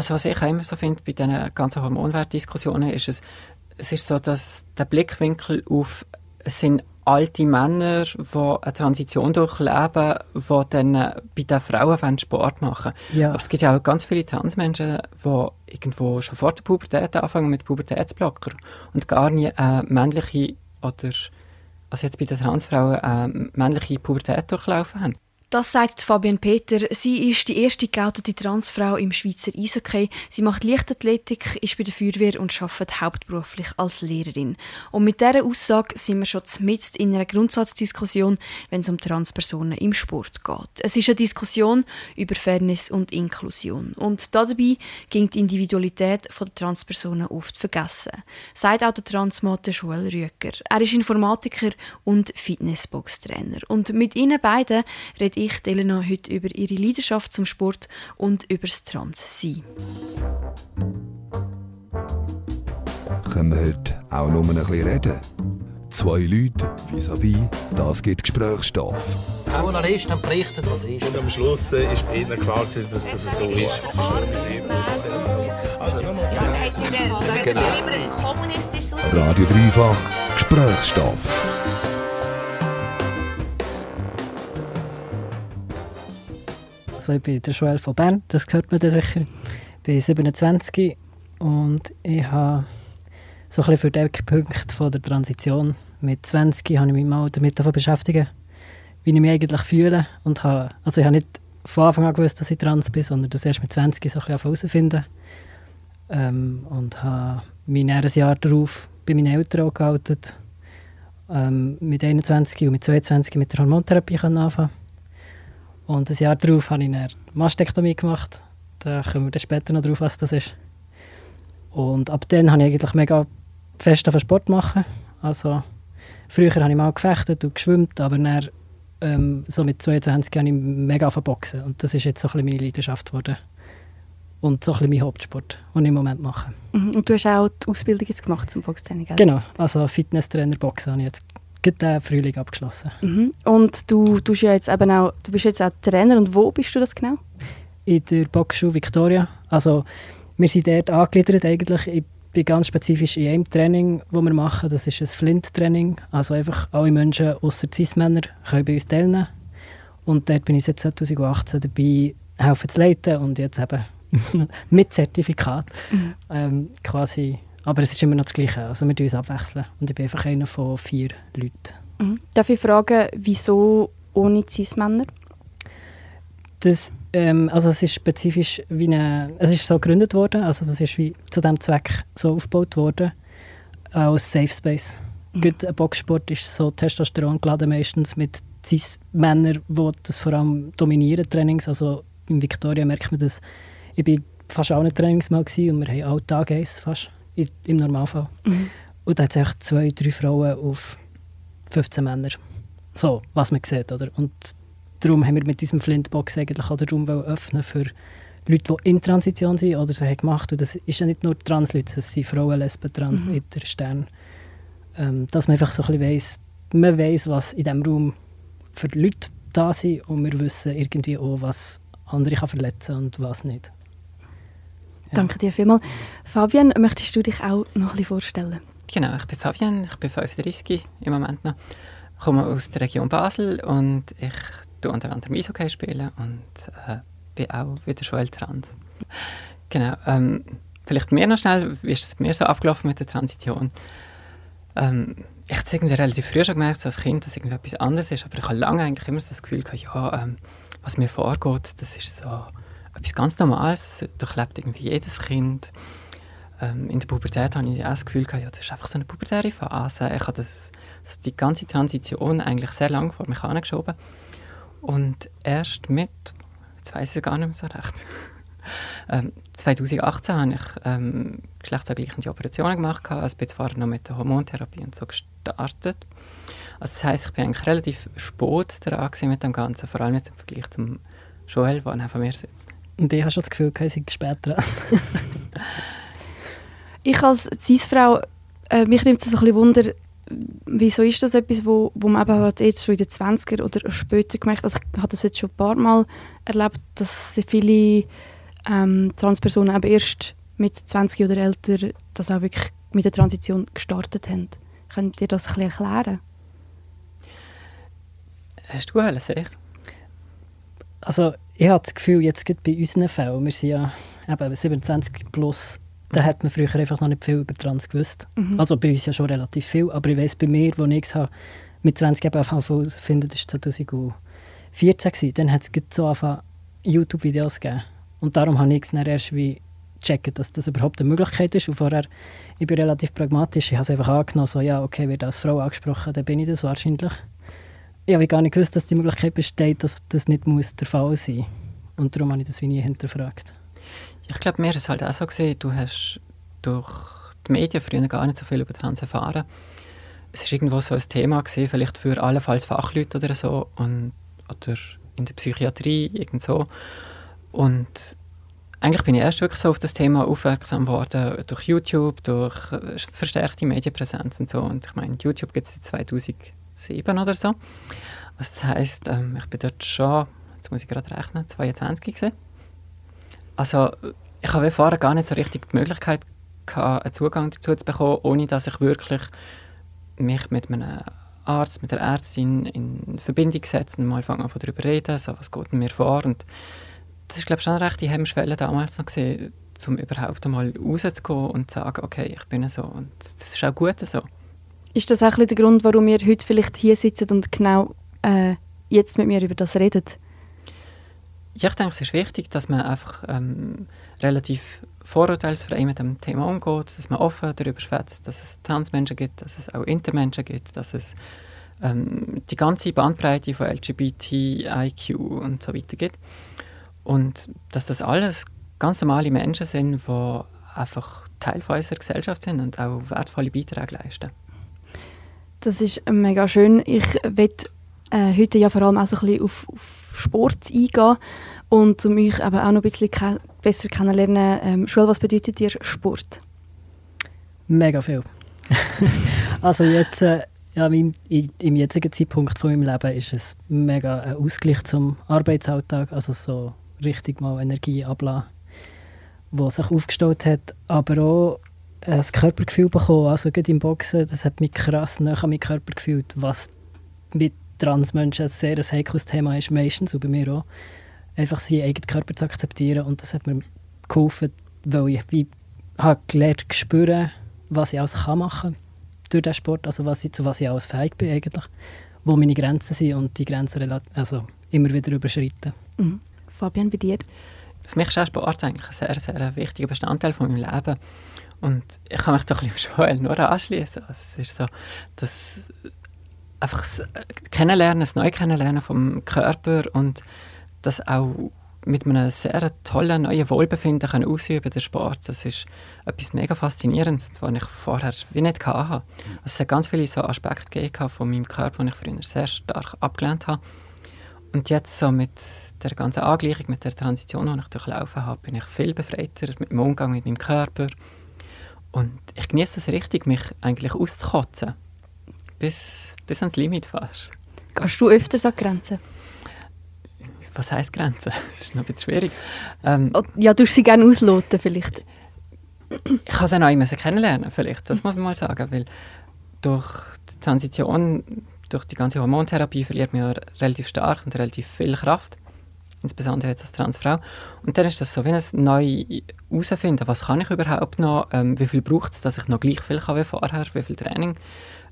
Also was ich auch immer so finde bei diesen ganzen Hormonwertdiskussionen ist es, es ist so, dass der Blickwinkel auf es sind alte Männer, die eine Transition durchleben, die dann bei den Frauen Sport machen Ja. Aber es gibt ja auch ganz viele Transmenschen, die irgendwo schon vor der Pubertät anfangen mit Pubertätsblocker und gar nie eine männliche oder also jetzt bei den Transfrauen eine männliche Pubertät durchlaufen haben. Das sagt Fabian Peter. Sie ist die erste geoutete Transfrau im Schweizer Eishockey. Sie macht Leichtathletik, ist bei der Feuerwehr und arbeitet hauptberuflich als Lehrerin. Und mit dieser Aussage sind wir schon mitten in einer Grundsatzdiskussion, wenn es um Transpersonen im Sport geht. Es ist eine Diskussion über Fairness und Inklusion. Und dabei ging die Individualität der Transpersonen oft vergessen. Sagt auch der Transmann Joel Rüeger. Er ist Informatiker und Fitnessbox-Trainer. Und mit ihnen beiden rede ich Elena heute über ihre Leidenschaft zum Sport und über das Transsein. Können wir heute auch nur ein bisschen reden? Zwei Leute, vis-à-vis, das gibt Gesprächsstoff. Die Journalisten berichten, was ist. Und am Schluss äh, ist bei ihnen klar, dass das so ist. Also nochmal. Genau. Radio Dreifach, Gesprächsstoff. Also ich bin der Joel von Bern, das hört man dann sicher. Ich bin 27 und ich habe so ein bisschen für den Punkt von der Transition. Mit 20 habe ich mich mal damit beschäftigt, wie ich mich eigentlich fühle. Und habe, also ich habe nicht von Anfang an gewusst, dass ich trans bin, sondern das erst mit 20 so ein bisschen herausfinden. Ähm, und habe mich dann ein Jahr darauf bei meinen Eltern geoutet, ähm, mit 21 und mit 22 mit der Hormontherapie anfangen und ein Jahr darauf habe ich eine Mastektomie gemacht. Da kommen wir dann später noch drauf, was das ist. Und ab dann habe ich eigentlich mega fest auf Sport machen. Also, früher habe ich mal gefechtet und geschwimmt, aber dann, ähm, so mit 22 habe ich mega auf Boxen. Und das ist jetzt so ein bisschen meine Leidenschaft geworden. Und so ein bisschen mein Hauptsport, den ich im Moment mache. Mhm. Und du hast auch die Ausbildung jetzt gemacht zum Boxtraining, gell? Genau, also Fitnesstrainer Boxen habe ich jetzt diesen Frühling abgeschlossen. Mhm. Und du, du, ja jetzt eben auch, du bist jetzt auch Trainer und wo bist du das genau? in der Boxschule Victoria. Also wir sind dort angegliedert eigentlich. Ich bin ganz spezifisch in einem Training, das wir machen. Das ist ein Flint-Training. Also einfach alle Menschen außer Cis-Männer können bei uns teilnehmen. Und dort bin ich seit 2018 dabei, helfen zu leiten und jetzt eben mit Zertifikat. Ähm, quasi. Aber es ist immer noch das Gleiche. Also wir uns abwechseln. Und ich bin einfach einer von vier Leuten. Mhm. Darf ich fragen, wieso ohne Cis-Männer? Das, ähm, also es ist spezifisch wie eine, es ist so gegründet worden, also das ist wie zu dem Zweck so aufgebaut worden, als Safe Space. Mhm. Gut, ein Boxsport ist so Testosteron geladen meistens mit Cis-Männern, die das vor allem dominieren, Trainings, also in Victoria merkt man das, ich bin fast auch nicht Trainings mal gewesen, und wir haben auch Tag eins fast, im Normalfall. Mhm. Und da hat es zwei, drei Frauen auf 15 Männer. So, was man sieht, oder? Und darum haben wir mit diesem Flintbox eigentlich auch den Raum öffnen für Leute, die in Transition sind oder sie haben gemacht. Und das ist ja nicht nur Trans-Leute, das sind Frauen, Lesben, Trans, Mhm. Inter, Stern. Ähm, dass man einfach so ein bisschen weiss, man weiss, was in diesem Raum für Leute da sind und wir wissen irgendwie auch, was andere kann verletzen und was nicht. Danke dir vielmals. Fabian, möchtest du dich auch noch ein bisschen vorstellen? Genau, ich bin Fabian, ich bin 35 im Moment noch. Ich komme aus der Region Basel und ich tue unter anderem Eishockey spielen und äh, bin auch wieder Joel Trans. Genau, ähm, vielleicht mehr noch schnell, wie ist es mir so abgelaufen mit der Transition? Ähm, ich habe es irgendwie relativ früh schon gemerkt, so als Kind, dass irgendwie etwas anderes ist, aber ich habe lange eigentlich immer so das Gefühl gehabt, ja, ähm, was mir vorgeht, das ist so etwas ganz Normales, durchlebt irgendwie jedes Kind. Ähm, in der Pubertät habe ich auch das Gefühl ja, das ist einfach so eine pubertäre Phase. Ich habe das, also die ganze Transition eigentlich sehr lange vor mich angeschoben. Und erst mit, jetzt weiß ich gar nicht mehr so recht, ähm, 2018 habe ich ähm, geschlechtsangleichende Operationen gemacht, also bin vorher noch mit der Hormontherapie und so gestartet. Also das heisst, ich bin eigentlich relativ spät dran mit dem Ganzen, vor allem jetzt im Vergleich zum Joel, der neben mir sitzt. Und ich habe schon das Gefühl, ich sei später dran. Ich als Cis-Frau, äh, mich nimmt es so ein bisschen Wunder, wieso ist das etwas, wo, wo man eben halt jetzt schon in den 20er oder später gemerkt hat. Also ich habe das jetzt schon ein paar Mal erlebt, dass viele ähm, Transpersonen eben erst mit 20 oder älter das auch wirklich mit der Transition gestartet haben. Könnt ihr das ein bisschen erklären? Hast du alles sicher? Also ich habe das Gefühl, jetzt gibt bei unseren Fällen, wir sind ja eben 27 plus, da hat man früher einfach noch nicht viel über Trans gewusst. Mhm. Also bei uns ja schon relativ viel, aber ich weiß bei mir, wo ich es habe, mit 20 eben finde, das war 2014, gewesen, dann hat es so angefangen, YouTube-Videos gegeben. Und darum habe ich es dann erst wie checken, dass das überhaupt eine Möglichkeit ist. Und vorher, ich bin relativ pragmatisch, ich habe es einfach angenommen, so ja, okay, wird als Frau angesprochen, dann bin ich das wahrscheinlich. Ich habe gar nicht gewusst, dass die Möglichkeit besteht, dass das nicht muss der Fall sein muss. Und darum habe ich das wie nie hinterfragt. Ich glaube, mir ist es halt auch so gesehen, du hast durch die Medien früher gar nicht so viel über Trans erfahren. Es war irgendwo so ein Thema gewesen, vielleicht für allenfalls Fachleute oder so und, oder in der Psychiatrie irgend so. Und eigentlich bin ich erst wirklich so auf das Thema aufmerksam geworden durch YouTube, durch verstärkte Medienpräsenz und so. Und ich meine, YouTube gibt es seit 2007 oder so. Das heisst, ähm, ich bin dort schon, jetzt muss ich gerade rechnen, 22 gewesen. Also ich habe vorher gar nicht so richtig die Möglichkeit gehabt, einen Zugang dazu zu bekommen, ohne dass ich wirklich mich mit einem Arzt, mit der Ärztin in Verbindung setze und mal fangen an darüber reden, so was geht mir vor und das ist glaube ich schon eine rechte Hemmschwelle damals noch gesehen, um überhaupt einmal rauszugehen und zu sagen, okay, ich bin so und das ist auch gut so. Ist das auch der Grund, warum wir heute vielleicht hier sitzen und genau äh, jetzt mit mir über das redet? Ja, ich denke, es ist wichtig, dass man einfach ähm, relativ vorurteilsfrei mit dem Thema umgeht, dass man offen darüber schwätzt, dass es Transmenschen gibt, dass es auch Intermenschen gibt, dass es ähm, die ganze Bandbreite von LGBTIQ und so weiter gibt. Und dass das alles ganz normale Menschen sind, die einfach Teil von unserer Gesellschaft sind und auch wertvolle Beiträge leisten. Das ist mega schön. Ich möchte äh, heute ja vor allem auch so ein bisschen auf, auf Sport eingehen und um euch eben auch noch ein bisschen ke besser kennenlernen. Ähm, Schule, was bedeutet dir Sport? Mega viel. also jetzt, äh, ja, im, im jetzigen Zeitpunkt von meinem Leben ist es mega ein Ausgleich zum Arbeitsalltag, also so richtig mal Energie ablassen, die sich aufgestellt hat, aber auch ein Körpergefühl bekommen, also gerade im Boxen, das hat mich krass nach an meinem Körper gefühlt, was mit Transmenschen ein sehr ein heikles Thema ist, meistens, und bei mir auch, einfach seinen eigenen Körper zu akzeptieren und das hat mir geholfen, weil ich wie, habe gelernt zu spüren, was ich alles kann machen durch den Sport, also was ich, zu was ich alles fähig bin eigentlich, wo meine Grenzen sind und die Grenzen also immer wieder überschreiten. Mhm. Fabian, bei dir? Für mich ist auch Sport eigentlich ein sehr, sehr wichtiger Bestandteil von meinem Leben. Und ich kann mich doch ein bisschen Joel nur anschließen. Also es ist so, dass einfach das Kennenlernen, das Neukennenlernen vom Körper und das auch mit einem sehr tollen neuen Wohlbefinden können ausüben der Sport. Das ist etwas mega faszinierendes, was ich vorher wie nicht hatte. Also es hat ganz viele so Aspekte gegeben von meinem Körper, die ich früher sehr stark abgelehnt habe. Und jetzt so mit der ganzen Angleichung, mit der Transition, die ich durchlaufen habe, bin ich viel befreiter mit dem Umgang mit meinem Körper. Und ich genieße es richtig, mich eigentlich auszukotzen. Bis, bis ans Limit fast. Gehst du öfters an Grenzen? Was heisst Grenzen? Das ist noch ein bisschen schwierig. Ähm, oh, ja, du sie gerne ausloten vielleicht. ich habe sie noch immer kennenlernen, vielleicht. Das muss man mal sagen, weil durch die Transition, durch die ganze Hormontherapie verliert man ja relativ stark und relativ viel Kraft insbesondere jetzt als Transfrau. Und dann ist das so wie ein neu herausfinden, was kann ich überhaupt noch, ähm, wie viel braucht es, dass ich noch gleich viel kann wie vorher, wie viel Training.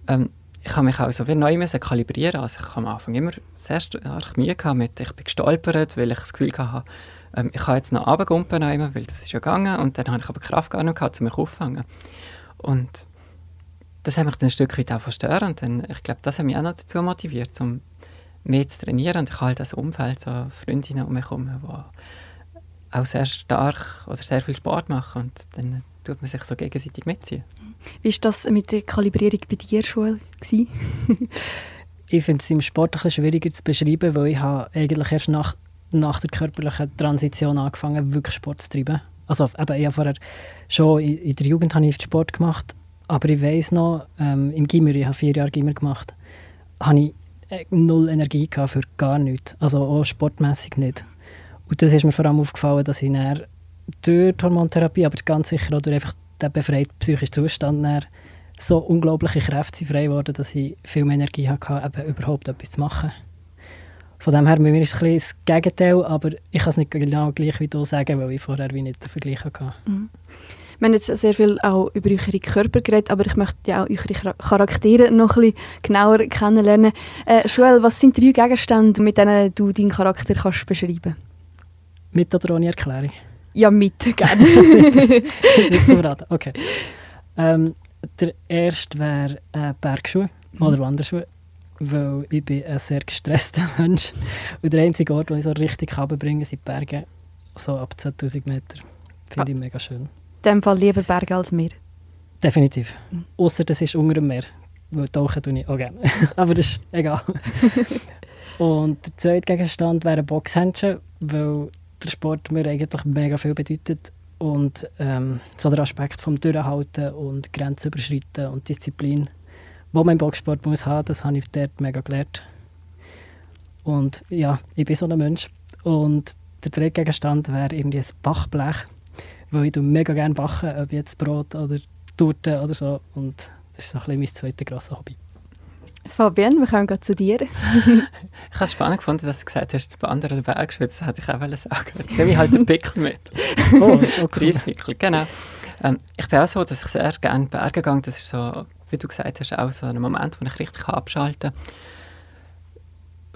Ähm, ich habe mich auch so wie neu müssen kalibrieren. Also ich habe am Anfang immer sehr stark Mühe gehabt mit, ich bin gestolpert, weil ich das Gefühl hatte, ähm, ich kann jetzt noch runtergumpen, weil das ist ja gegangen und dann habe ich aber Kraft gar nicht gehabt, um mich aufzufangen. Und das hat mich dann ein Stück weit auch verstört und dann, ich glaube, das hat mich auch noch dazu motiviert, um mehr zu trainieren. Und ich habe halt das Umfeld, so Freundinnen um mich herum, die auch sehr stark oder sehr viel Sport machen. Und dann tut man sich so gegenseitig mitziehen. Wie war das mit der Kalibrierung bei dir, Joel? ich finde es im Sport ein bisschen schwieriger zu beschreiben, weil ich habe eigentlich erst nach, nach der körperlichen Transition angefangen, wirklich Sport zu treiben. Also eben, ich habe vorher schon in, in der Jugend habe ich Sport gemacht, aber ich weiß noch, ähm, im Gimmer, ich habe vier Jahre Gimmer gemacht, habe ich null Energie gehabt für gar nichts. Also auch sportmäßig nicht. Und das ist mir vor allem aufgefallen, dass ich dann durch die Hormontherapie, aber ganz sicher auch durch einfach den befreiten psychischen Zustand so unglaubliche Kräfte frei geworden, dass ich viel mehr Energie hatte, eben überhaupt etwas zu machen. Von dem her, bei mir ist es ein das Gegenteil, aber ich kann es nicht genau gleich wie du sagen, weil ich vorher wie nicht den Vergleich hatte. Mhm. Wir haben jetzt sehr viel auch über eure Körper geredet, aber ich möchte ja auch eure Charaktere noch ein bisschen genauer kennenlernen. Äh, Joel, was sind drei Gegenstände, mit denen du deinen Charakter kannst beschreiben Mit oder ohne Erklärung? Ja, mit, gerne. nicht zum Raten, okay. Ähm, der erste wäre äh, Bergschuhe mhm. oder Wanderschuhe, weil ich bin ein sehr gestresster Mensch und der einzige Ort, wo ich so richtig runterbringen sind die Berge, so ab 2000 Meter. Finde ah. ich mega schön. In dem Fall lieber Berge als Meer? Definitiv. Mhm. Außer das ist unter dem Meer, weil tauchen tue ich auch gerne. Aber das ist egal. und der zweite Gegenstand wäre Boxhändchen, weil der Sport mir eigentlich mega viel bedeutet und ähm, so der Aspekt vom Durchhalten und Grenzen überschreiten und Disziplin, wo man im Boxsport muss haben, das habe ich dort mega gelernt. Und ja, ich bin so ein Mensch. Und der dritte Gegenstand wäre irgendwie ein Bachblech, weil ich mega gerne backen, ob jetzt Brot oder Torte oder so. Und das ist so ein bisschen mein zweites grosses Hobby. Fabian, wir kommen gerade zu dir. ich habe es spannend gefunden, dass du gesagt hast, der Wander oder Bergschwitz, das hätte ich auch sagen Jetzt nehme ich halt den Pickel mit. oh, ist auch Pickel, genau. Ähm, ich bin auch so, dass ich sehr gerne Berge gehe. Das ist so, wie du gesagt hast, auch so ein Moment, wo ich richtig abschalten kann.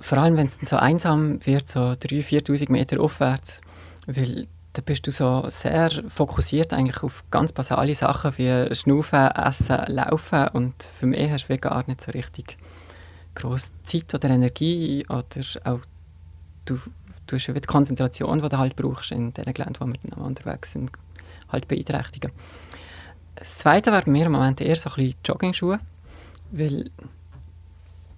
Vor allem, wenn es dann so einsam wird, so 3'000, 4'000 Meter aufwärts, weil da bist du so sehr fokussiert eigentlich auf ganz basale Sachen wie Schnaufen, Essen, Laufen und für mich hast du gar nicht so richtig große Zeit oder Energie oder auch du, du hast die Konzentration, die du halt brauchst in den Geländen, wo wir unterwegs sind, halt beeinträchtigen. Das Zweite wäre mir im Moment eher so ein bisschen Jogging-Schuhe, weil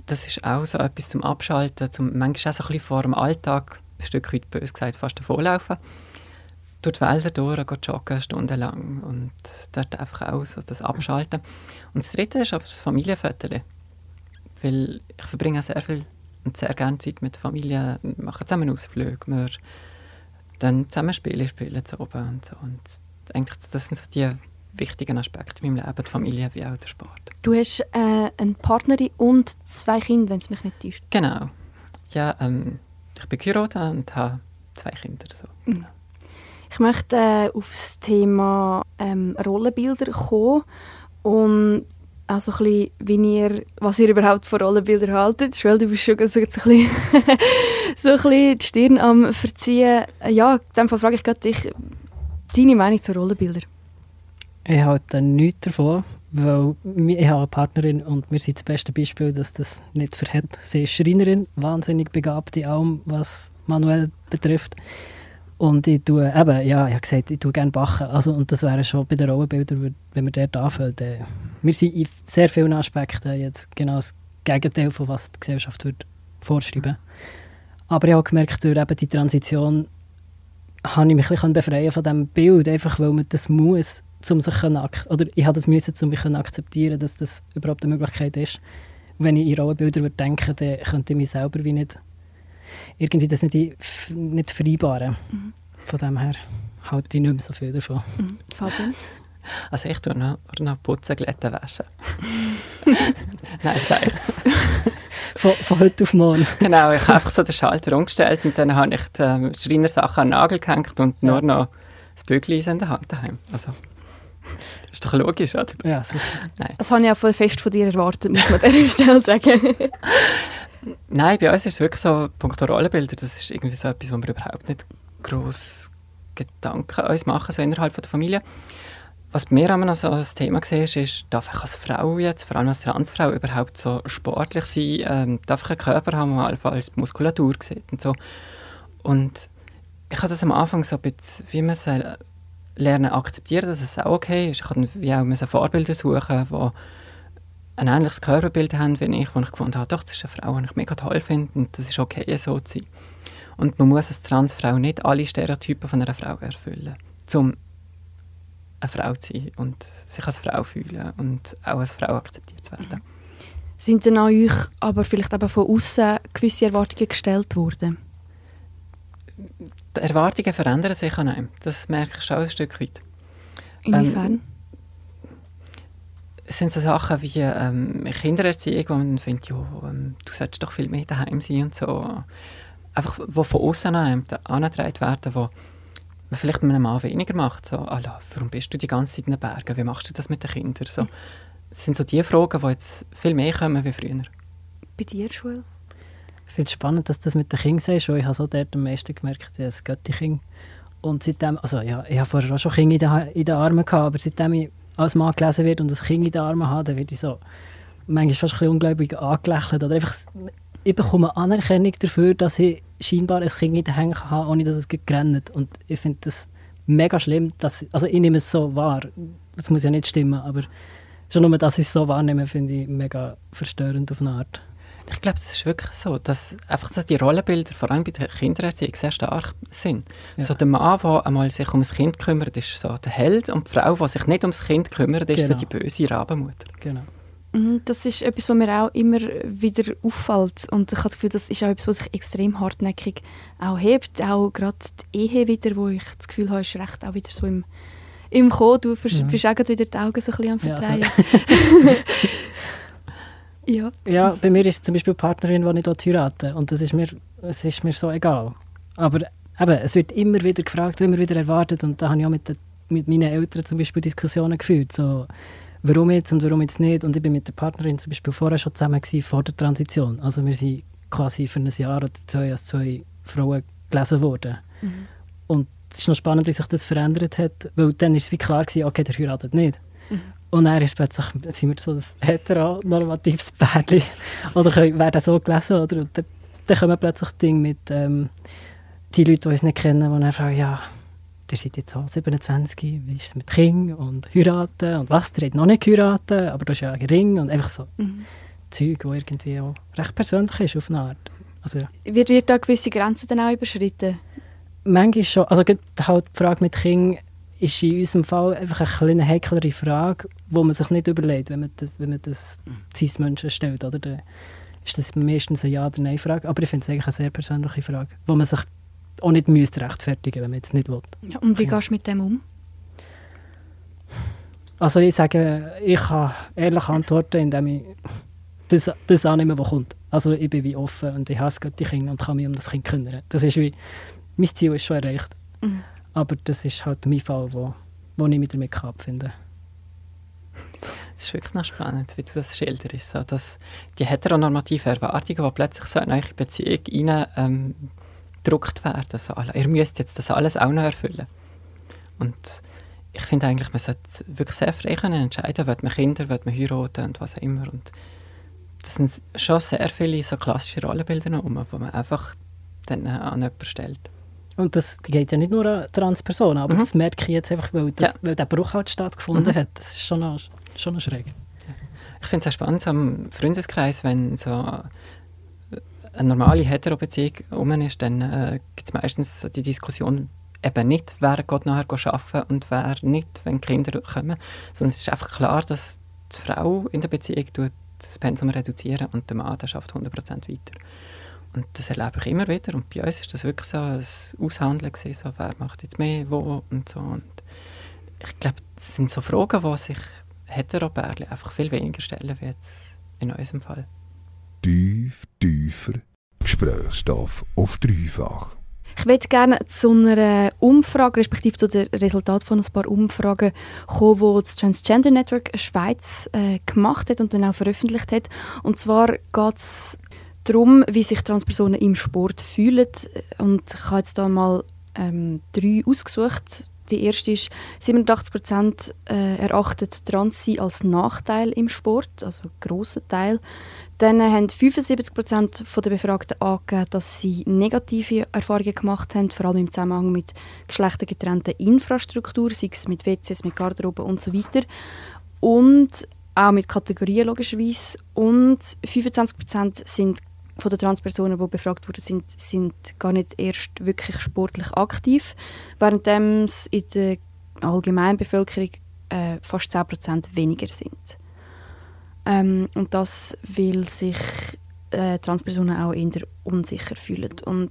das ist auch so etwas zum Abschalten, zum manchmal auch so ein bisschen vor dem Alltag, ein Stück weit bös gesagt, fast davonlaufen durch die Wälder durch, joggen stundenlang und dort einfach auch so das Abschalten. Und das Dritte ist aber das Familienfoto. Weil ich verbringe sehr viel und sehr gerne Zeit mit der Familie, wir machen zusammen Ausflüge, wir dann zusammen Spiele spielen zu oben und so. Und eigentlich, das sind so die wichtigen Aspekte in meinem Leben, die Familie wie auch der Sport. Du hast äh, eine Partnerin und zwei Kinder, wenn es mich nicht täuscht. Genau. Ja, ähm, ich bin geheiratet und habe zwei Kinder. So. Mhm. Ich möchte äh, auf das Thema ähm, Rollenbilder kommen und also ein bisschen, wie ihr, was ihr überhaupt von Rollenbildern haltet. Schwell, du bist schon so, ein bisschen, so ein bisschen die Stirn am Verziehen. Ja, in dem Fall frage ich dich, deine Meinung zu Rollenbildern? Ich halte nichts davon, weil ich habe eine Partnerin und wir sind das beste Beispiel, dass das nicht verhält. Sie ist Schreinerin, wahnsinnig begabt in allem, was manuell betrifft. Und ich tue eben, ja, ich habe gesagt, ich tue gerne backen. Also, und das wäre schon bei den Rollenbildern, wenn wir dort anfangen. Wir sind in sehr vielen Aspekten jetzt genau das Gegenteil von was die Gesellschaft würde vorschreiben Aber ich habe gemerkt, durch eben die Transition habe ich mich ein bisschen befreien von diesem Bild, einfach weil man das muss, um sich zu oder ich habe das müssen, um mich akzeptieren, dass das überhaupt eine Möglichkeit ist. wenn ich in Rollenbilder denke, dann könnte ich mich selber wie nicht irgendwie das nicht, nicht vereinbaren. Mhm. Von dem her halte ich nicht mehr so viel davon. Mhm. Fabian? Also ich tue noch, noch putzen, glätten, waschen. Nein, sag von, von heute auf morgen. genau, ich habe einfach so den Schalter umgestellt und dann habe ich die ähm, Schreinersachen an den Nagel gehängt und ja. nur noch das Bügeleisen in der Hand daheim. Also, das ist doch logisch, oder? Ja, sicher. Nein. Das habe ich auch voll fest von dir erwartet, muss man an dieser Stelle sagen. Nein, bei uns ist es wirklich so, Punkt Rollenbilder, das ist irgendwie so etwas, wo wir überhaupt nicht groß Gedanken uns machen, so innerhalb der Familie. Was bei mir immer noch so ein Thema war, ist, darf ich als Frau jetzt, vor allem als Transfrau, überhaupt so sportlich sein? Ähm, darf ich einen Körper haben, der allenfalls die Muskulatur sieht und so? Und ich habe das am Anfang so ein bisschen, wie man lernen akzeptieren, dass es auch okay ist. Ich habe auch Vorbilder suchen, die ein ähnliches Körperbild haben wie ich, wo ich gefunden habe, doch, das ist eine Frau, die ich mega toll finde und das ist okay, so zu sein. Und man muss als Transfrau nicht alle Stereotypen von einer Frau erfüllen, um eine Frau zu sein und sich als Frau fühlen und auch als Frau akzeptiert zu werden. Sind denn an euch aber vielleicht aber von außen gewisse Erwartungen gestellt worden? die Erwartungen verändern sich an einem. Das merke ich schon ein Stück weit. Inwiefern? Ähm, sind so Sachen wie ähm, Kindererziehung, wo man findet, jo, ähm, du solltest doch viel mehr daheim sein und so. Einfach, wo von außen angetragen werden, wo man vielleicht mit einem Mann weniger macht. So, «Ala, warum bist du die ganze Zeit in den Bergen? Wie machst du das mit den Kindern? So, das sind so die Fragen, die jetzt viel mehr kommen wie früher. Bei dir, Schule? Ich finde es spannend, dass du das mit den Kindern sagst, ich habe so dort am meisten gemerkt, ein Götti-Kind. Und seitdem, also ja, ich habe vorher auch schon Kinder in den, in den Armen gehabt, aber seitdem ich als Mann gelesen wird und ein Kind in den Armen habe, dann werde ich so manchmal fast ein bisschen unglaublich angelächelt. Oder einfach, ich bekomme Anerkennung dafür, dass ich scheinbar ein Kind in den Händen habe, ohne dass es gerannt Und ich finde das mega schlimm, dass, also ich nehme es so wahr, das muss ja nicht stimmen, aber schon nur, dass ich es so wahrnehme, finde ich mega verstörend auf eine Art. Ich glaube, das ist wirklich so, dass einfach so die Rollenbilder, vor allem bei der Kindererziehung, sehr stark sind. Ja. So der Mann, der einmal sich um das Kind kümmert, ist so der Held und die Frau, die sich nicht ums Kind kümmert, ist so Genau. die böse Rabenmutter. Genau. Mhm, Das ist etwas, was mir auch immer wieder auffällt. Und ich habe das Gefühl, das ist auch etwas, was sich extrem hartnäckig auch hebt. Auch gerade die Ehe wieder, wo ich das Gefühl habe, ist recht auch wieder so im, im Kommen. Du bist auch gerade wieder die Augen so ein bisschen am Ja, so. Verdrehen. Ja, Ja, bei mir ist es zum Beispiel eine Partnerin, die nicht heiraten will. Und das ist mir, es ist mir so egal. Aber eben, es wird immer wieder gefragt, immer wieder erwartet. Und da habe ich auch mit, den, mit meinen Eltern zum Beispiel Diskussionen geführt. So, warum jetzt und warum jetzt nicht. Und ich bin mit der Partnerin zum Beispiel vorher schon zusammen gewesen, vor der Transition. Also wir sind quasi für ein Jahr oder zwei als zwei Frauen gelesen worden. Und es ist noch spannend, wie sich das verändert hat, weil dann ist es wie klar gewesen, okay, der heiratet nicht. Und dann ist plötzlich, sind wir so ein heteronormatives Pärchen. Oder können, werden so gelesen. Oder, und dann, dann kommen plötzlich Dinge mit ähm, die Leute, die uns nicht kennen, die dann fragen, ja, ihr seid jetzt auch 27, wie ist es mit Kind und heiraten und was, ihr habt noch nicht geheiratet, aber du hast ja einen Ring und einfach so Mhm. Zeug, wo irgendwie auch recht persönlich ist auf eine Art. Also, wird, wird da gewisse Grenzen dann auch überschritten? manchmal schon. Also halt die Frage mit Kind ist in unserem Fall einfach eine kleine heiklere Frage, wo man sich nicht überlegt, wenn man das, wenn man das Cis-Menschen stellt. Oder? Dann ist das meistens eine Ja- oder Nein-Frage. Aber ich finde es eigentlich eine sehr persönliche Frage, wo man sich auch nicht müsste rechtfertigen wenn man jetzt nicht will. Ja, und wie gehst du mit dem um? Also ich sage, ich kann ehrlich antworten, indem ich das, das annehme, was kommt. Also ich bin wie offen und ich hasse Gott die Kinder und kann mich um das Kind kümmern. Das ist wie, mein Ziel ist schon erreicht. Mhm. Aber das ist halt mein Fall, wo, wo ich mich damit abfinden Es ist wirklich noch spannend, wie du das schilderst. So, dass die heteronormativen Erwartungen, die plötzlich so in eure Beziehung rein, ähm, gedruckt werden. So, «Ala, ihr müsst jetzt das alles auch noch erfüllen. Und ich finde eigentlich, man sollte wirklich sehr frei können entscheiden, will man Kinder, will man heiraten und was auch immer. Und das sind schon sehr viele so klassische Rollenbilder die man einfach dann an jemanden stellt. Und das geht ja nicht nur an Transpersonen, aber Mhm. das merke ich jetzt einfach, weil, das, Ja. weil der Bruch halt stattgefunden Mhm. hat. Das ist schon noch, schon noch schräg. Ich finde es auch spannend, so im Freundeskreis, wenn so eine normale Hetero-Beziehung rum ist, dann äh, gibt es meistens so die Diskussion eben nicht, wer geht nachher arbeiten und wer nicht, wenn Kinder kommen. Sondern es ist einfach klar, dass die Frau in der Beziehung tut das Pensum reduzieren und der Mann der schafft 100% weiter. Und das erlebe ich immer wieder. Und bei uns ist das wirklich so ein Aushandeln gewesen, so, wer macht jetzt mehr, wo und so. Und ich glaube, das sind so Fragen, die sich Heteropärchen einfach viel weniger stellen wie jetzt in unserem Fall. Tief, tiefer. Gesprächsstoff auf dreifach. Ich würde gerne zu einer Umfrage, respektive zu den Resultaten von ein paar Umfragen kommen, die das Transgender Network Schweiz äh, gemacht hat und dann auch veröffentlicht hat. Und zwar geht es darum, wie sich Transpersonen im Sport fühlen. Und ich habe jetzt da mal ähm, drei ausgesucht. Die erste ist, 87% äh, erachtet Transsein als Nachteil im Sport, also ein grosser Teil. Dann haben 75% der Befragten angegeben, dass sie negative Erfahrungen gemacht haben, vor allem im Zusammenhang mit geschlechtergetrennter Infrastruktur, sei es mit WCs, mit Garderobe und so weiter. Und auch mit Kategorien logischerweise. Und 25% sind von den Transpersonen, die befragt wurden, sind, sind gar nicht erst wirklich sportlich aktiv, während es in der allgemeinen Bevölkerung äh, fast 10% weniger sind. Ähm, und das, weil sich äh, Transpersonen auch eher unsicher fühlen. Und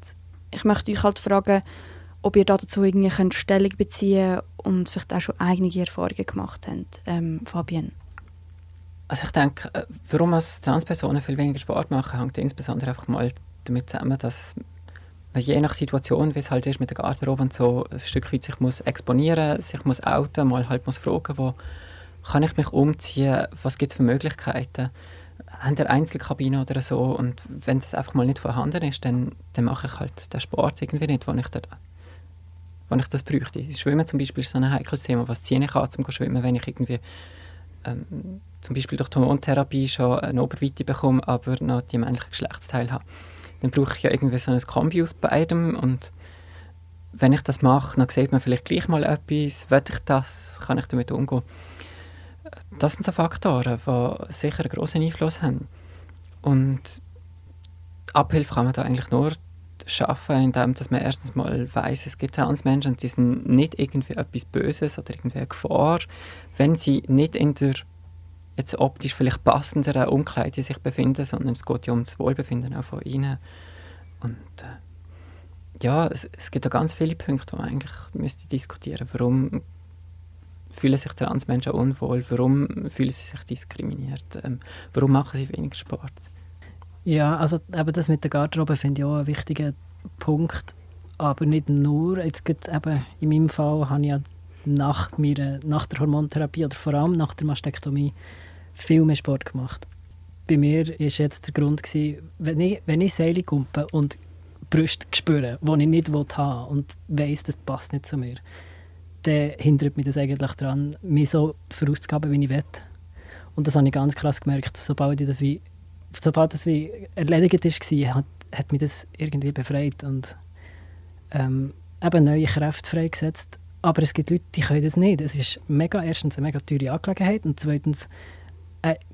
ich möchte euch halt fragen, ob ihr dazu irgendwie könnt Stellung beziehen und vielleicht auch schon eigene Erfahrungen gemacht habt, ähm, Fabienne. Also ich denke, äh, warum als Transpersonen viel weniger Sport machen, hängt insbesondere einfach mal damit zusammen, dass man je nach Situation, wie es halt ist mit der Garderobe und so, ein Stück weit sich muss exponieren, sich muss outen, mal halt muss fragen, wo kann ich mich umziehen, was gibt es für Möglichkeiten, haben der Einzelkabine oder so? Und wenn das einfach mal nicht vorhanden ist, dann, dann mache ich halt den Sport irgendwie nicht, wo ich, dort, wo ich das bräuchte. Schwimmen zum Beispiel ist so ein heikles Thema, was ziehe ich an, zum Schwimmen, wenn ich irgendwie ähm, zum Beispiel durch die Hormontherapie schon eine Oberweite bekomme, aber noch die männlichen Geschlechtsteile habe. Dann brauche ich ja irgendwie so ein Kombi aus beidem und wenn ich das mache, dann sieht man vielleicht gleich mal etwas, will ich das, kann ich damit umgehen. Das sind so Faktoren, die sicher einen grossen Einfluss haben. Und Abhilfe kann man da eigentlich nur schaffen, indem dass man erstens mal weiß, es gibt Transmenschen die sind nicht irgendwie etwas Böses oder irgendwie eine Gefahr, wenn sie nicht in der jetzt optisch vielleicht passenderen Umkleide sich befinden, sondern es geht ja um das Wohlbefinden auch von ihnen. Und äh, ja, es, es, gibt da ganz viele Punkte, die man eigentlich müsste diskutieren Warum fühlen sich Transmenschen unwohl? Warum fühlen sie sich diskriminiert? Ähm, warum machen sie weniger Sport? Ja, also eben das mit der Garderobe finde ich auch einen wichtigen Punkt. Aber nicht nur. Jetzt eben in meinem Fall habe ich ja nach, meiner, nach der Hormontherapie oder vor allem nach der Mastektomie viel mehr Sport gemacht. Bei mir war jetzt der Grund, gewesen, wenn ich, wenn ich Seile kumpe und Brüste spüre, die ich nicht haben will und weiss, das passt nicht zu mir, dann hindert mich das eigentlich daran, mich so vorauszugeben, wie ich will. Und das habe ich ganz krass gemerkt, sobald, ich das wie, sobald das wie erledigt war, hat, hat mich das irgendwie befreit und ähm, eben neue Kräfte freigesetzt. Aber es gibt Leute, die können das nicht. Es ist mega, erstens eine mega teure Angelegenheit und zweitens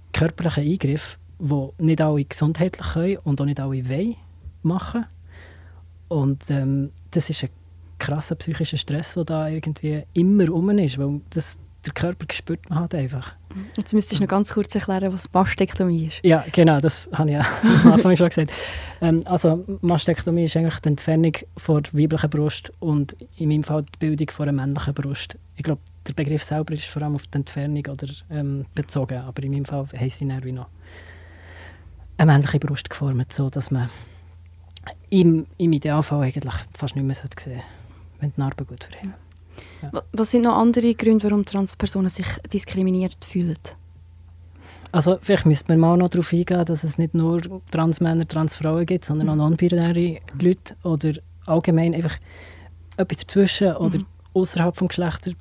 ein körperlicher Eingriff, den nicht alle gesundheitlich können und auch nicht alle wollen machen. Und ähm, das ist ein krasser psychischer Stress, der da irgendwie immer um ist, weil das, der Körper spürt man halt einfach. Jetzt müsstest du noch ganz kurz erklären, was Mastektomie ist. Ja, genau, das habe ich ja am Anfang schon gesagt. Ähm, also Mastektomie ist eigentlich die Entfernung von der weiblichen Brust und in meinem Fall die Bildung von einer männlichen Brust. Ich glaube, der Begriff selber ist vor allem auf die Entfernung oder, ähm, bezogen, aber in meinem Fall heisst sie wie noch eine männliche Brust geformt, so dass man im, im Idealfall eigentlich fast nicht mehr sehen sollte, wenn die Narben gut verheben. Ja. Was sind noch andere Gründe, warum Transpersonen sich diskriminiert fühlen? Also vielleicht müsste man mal noch darauf eingehen, dass es nicht nur Transmänner, Transfrauen gibt, sondern auch non-binäre Leute oder allgemein einfach etwas dazwischen oder mhm. außerhalb des Geschlechters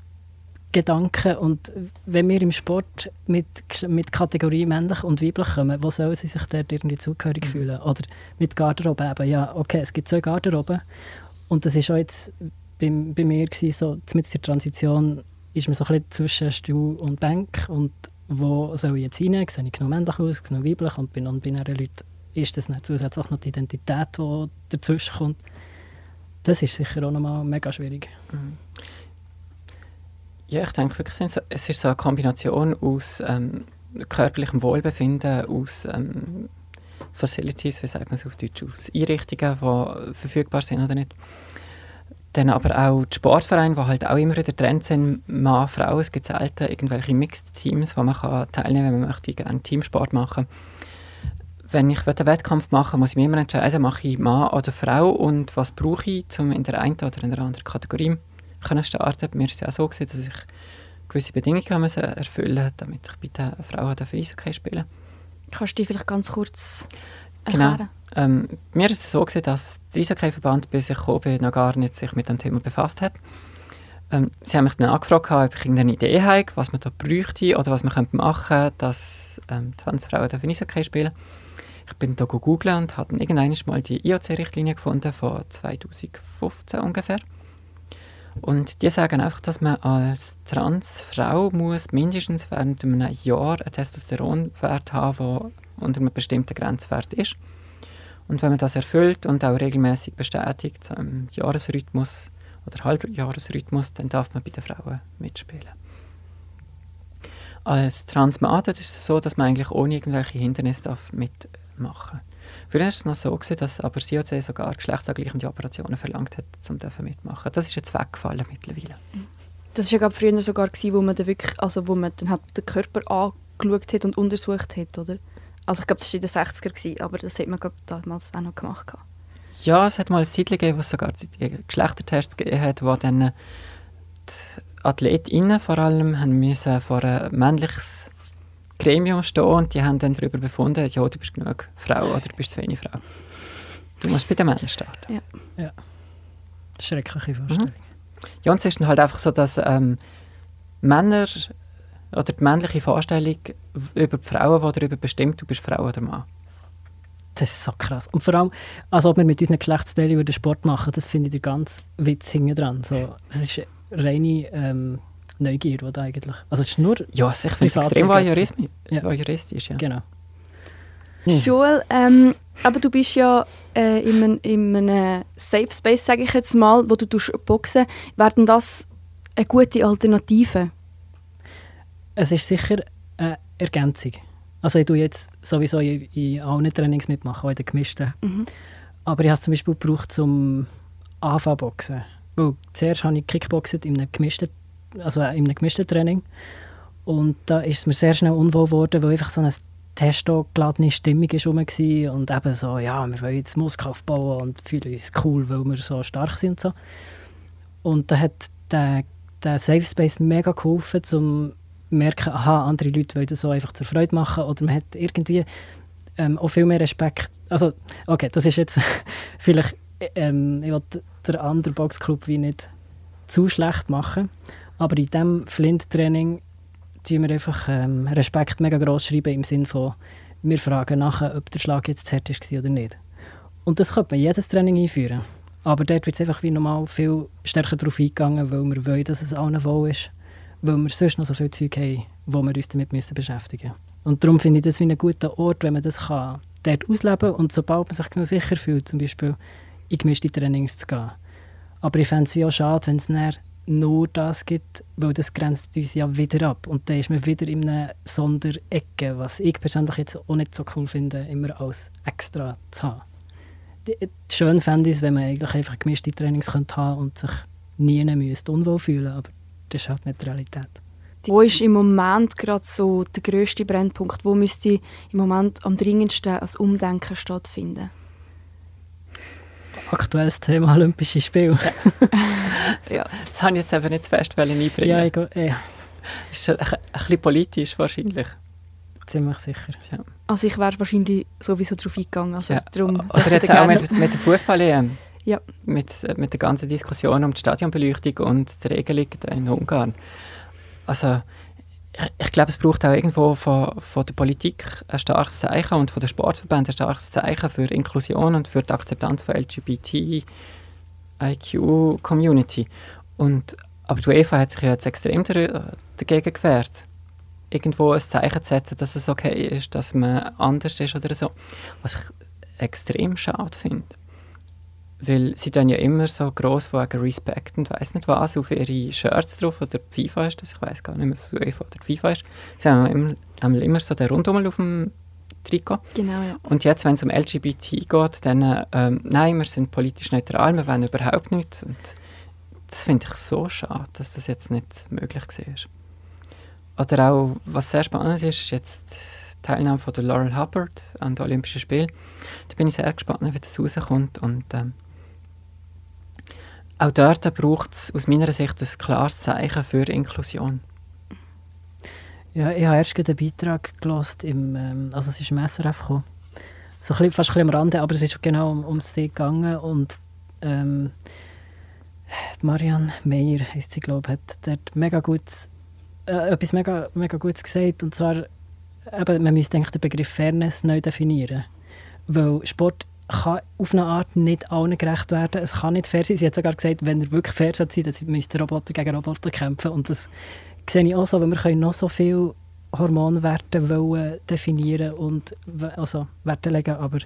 Gedanken und wenn wir im Sport mit, mit Kategorie männlich und weiblich kommen, wo sollen sie sich dort irgendwie zugehörig mhm. fühlen? Oder mit Garderobe eben, ja, okay, es gibt zwei Garderoben und das ist auch jetzt bei, bei mir gewesen, so mit der Transition ist man so ein bisschen zwischen Stuhl und Bank und wo soll ich jetzt rein? Sehe ich genug männlich aus, genug weiblich und bei non-binären Leuten ist das nicht zusätzlich noch die Identität, die dazwischen kommt. Das ist sicher auch nochmal mega schwierig. Mhm. Ja, ich denke wirklich, es ist so eine Kombination aus ähm, körperlichem Wohlbefinden, aus ähm, Facilities, wie sagt man es auf Deutsch, aus Einrichtungen, die verfügbar sind oder nicht. Dann aber auch die Sportvereine, die halt auch immer in der Trend sind, Mann, Frau, es gibt selten irgendwelche Mixed Teams, wo man kann teilnehmen kann, wenn man möchte gerne Teamsport machen wenn ich einen Wettkampf machen muss ich mir immer entscheiden, mache ich Mann oder Frau und was brauche ich, um in der einen oder in der anderen Kategorie können starten. Bei mir war es ja auch so, gewesen, dass ich gewisse Bedingungen müssen erfüllen musste, damit ich bei der Frau für Eishockey spielen Kannst du die vielleicht ganz kurz genau. erklären? Genau. Ähm, mir war es so, gewesen, dass der Eishockey-Verband, bis ich gekommen bin, noch gar nicht sich mit dem Thema befasst hat. Ähm, sie haben mich dann angefragt, ob ich irgendeine Idee habe, was man da bräuchte oder was man machen könnte, dass ähm, Transfrauen Eishockey spielen Ich bin da gegoogelt und habe dann irgendwann mal die IOC-Richtlinie gefunden, von 2015 ungefähr. Und die sagen einfach, dass man als Transfrau muss mindestens während einem Jahr einen Testosteronwert haben, der unter einem bestimmten Grenzwert ist. Und wenn man das erfüllt und auch regelmäßig bestätigt, im Jahresrhythmus oder Halbjahresrhythmus, dann darf man bei den Frauen mitspielen. Als Transmann ist es so, dass man eigentlich ohne irgendwelche Hindernisse mitmachen darf. Früher war es noch so, gewesen, dass aber das IOC sogar geschlechtsangleichende Operationen verlangt hat, um mitmachen. Das ist jetzt weggefallen mittlerweile. Das war ja glaub, früher sogar, gewesen, wo man dann wirklich, also wo man dann halt den Körper angeschaut hat und untersucht hat, oder? Also ich glaube, das war in den 60er, gewesen, aber das hat man glaub, damals auch noch gemacht. gehabt. Ja, es hat mal ein Zeit gegeben, wo es sogar Geschlechtertests gegeben hat, wo dann die AthletInnen vor allem haben müssen vor ein männliches Gremium stehen und die haben dann darüber befunden, ja, du bist genug Frau oder du bist zu wenig Frau. Du musst bei den Männern starten. Schreckliche Vorstellung. Ja, und es ist dann halt einfach so, dass ähm, Männer oder die männliche Vorstellung über die Frauen, die darüber bestimmt, du bist Frau oder Mann. Das ist so krass. Und vor allem, als ob wir mit unseren Geschlechtsteilen Sport machen, das finde ich der ganz Witz hinten dran. So, das ist reine ähm, Neugier, die da eigentlich... Also es ist nur... Ja, also ich finde es extrem Orgasmus. voyeurismi- Ja. voyeuristisch. Ja. Genau. Joel, ähm, aber du bist ja äh, in, einem, in einem Safe Space, sage ich jetzt mal, wo du tust boxen. Wäre denn das eine gute Alternative? Es ist sicher eine Ergänzung. Also ich tue jetzt sowieso in, in allen Trainings mitmachen, auch in den gemischten. Mhm. Aber ich habe es zum Beispiel gebraucht zum Anfangen-Boxen. Weil zuerst habe ich Kickboxen in einem gemischten, also in einem gemischten Training. Und da ist es mir sehr schnell unwohl geworden, weil einfach so eine testo-geladene Stimmung war und eben so, ja, wir wollen jetzt Muskeln aufbauen und fühlen uns cool, weil wir so stark sind und so. Und da hat der, der Safe Space mega geholfen, um merken, aha, andere Leute wollen das so einfach zur Freude machen oder man hat irgendwie ähm, auch viel mehr Respekt. Also, okay, das ist jetzt vielleicht, ähm, ich will den anderen Boxclub wie nicht zu schlecht machen, aber in diesem Flint-Training tun wir einfach ähm, Respekt mega gross schreiben im Sinne von, wir fragen nachher, ob der Schlag jetzt zu hart war oder nicht. Und das könnte man jedes Training einführen. Aber dort wird es einfach wie normal viel stärker darauf eingegangen, weil wir wollen, dass es allen wohl ist. Weil wir sonst noch so viel Zeug haben, wo wir uns damit müssen beschäftigen müssen. Und darum finde ich das wie einen guten Ort, wenn man das kann, dort ausleben und sobald man sich genug sicher fühlt, zum Beispiel in gemischte Trainings zu gehen. Aber ich fände es wie auch schade, wenn es nur das gibt, weil das grenzt uns ja wieder ab. Und dann ist man wieder in einer Sonderecke, was ich persönlich jetzt auch nicht so cool finde, immer als extra zu haben. Schön fände ich es, wenn man eigentlich einfach gemischte Trainings könnte haben und sich nie müsste unwohl fühlen, aber das ist halt nicht die Realität. Wo ist im Moment gerade so der grösste Brennpunkt? Wo müsste im Moment am dringendsten ein Umdenken stattfinden? Aktuelles Thema Olympische Spiele. Ja. Das habe ich jetzt eben nicht zu fest einbringen. ja, ich äh, ist ein, ein bisschen politisch wahrscheinlich. ziemlich sicher. Ja. Also ich wäre wahrscheinlich sowieso darauf eingegangen. Also Ja. darum Oder jetzt auch mit, mit der fußball Ja. mit, äh, mit der ganzen Diskussion um die Stadionbeleuchtung und die Regelung in Ungarn. Also ich, glaube, es braucht auch irgendwo von, von der Politik ein starkes Zeichen und von den Sportverbänden ein starkes Zeichen für Inklusion und für die Akzeptanz von LGBT IQ-Community. Und aber die UEFA hat sich jetzt extrem dagegen gewehrt, irgendwo ein Zeichen zu setzen, dass es okay ist, dass man anders ist oder so. Was ich extrem schade finde. Weil sie dann ja immer so gross wegen Respect und weiss nicht was auf ihre Shirts drauf oder FIFA ist das, ich weiß gar nicht mehr, was UEFA oder FIFA ist. Sie haben immer, haben immer so den Rundum auf dem Trikot. Genau, ja. Und jetzt, wenn es um LGBT geht, dann, ähm, nein, wir sind politisch neutral, wir wollen überhaupt nichts. Und das finde ich so schade, dass das jetzt nicht möglich war. Oder auch, was sehr spannend ist, ist jetzt die Teilnahme von der Laurel Hubbard an den Olympischen Spielen. Da bin ich sehr gespannt, wie das rauskommt. Und ähm, auch dort braucht es aus meiner Sicht ein klares Zeichen für Inklusion. Ja, ich habe erst einen Beitrag gelesen, im, ähm, also es ist im SRF. So ein bisschen, fast ein am Rande, aber es ist genau um, ums See gegangen und ähm, Marianne Meyer, heisst sie, glaube hat dort mega gutes, äh, etwas mega, mega Gutes gesagt und zwar, eben, man müsste eigentlich den Begriff Fairness neu definieren, weil Sport kann auf eine Art nicht allen gerecht werden. Es kann nicht fair sein. Sie hat sogar gesagt, wenn er wirklich fair sein dann müsste Roboter gegen Roboter kämpfen und das sehe ich auch so, weil wir können noch so viel Hormonwerte wollen definieren und also Werte legen, aber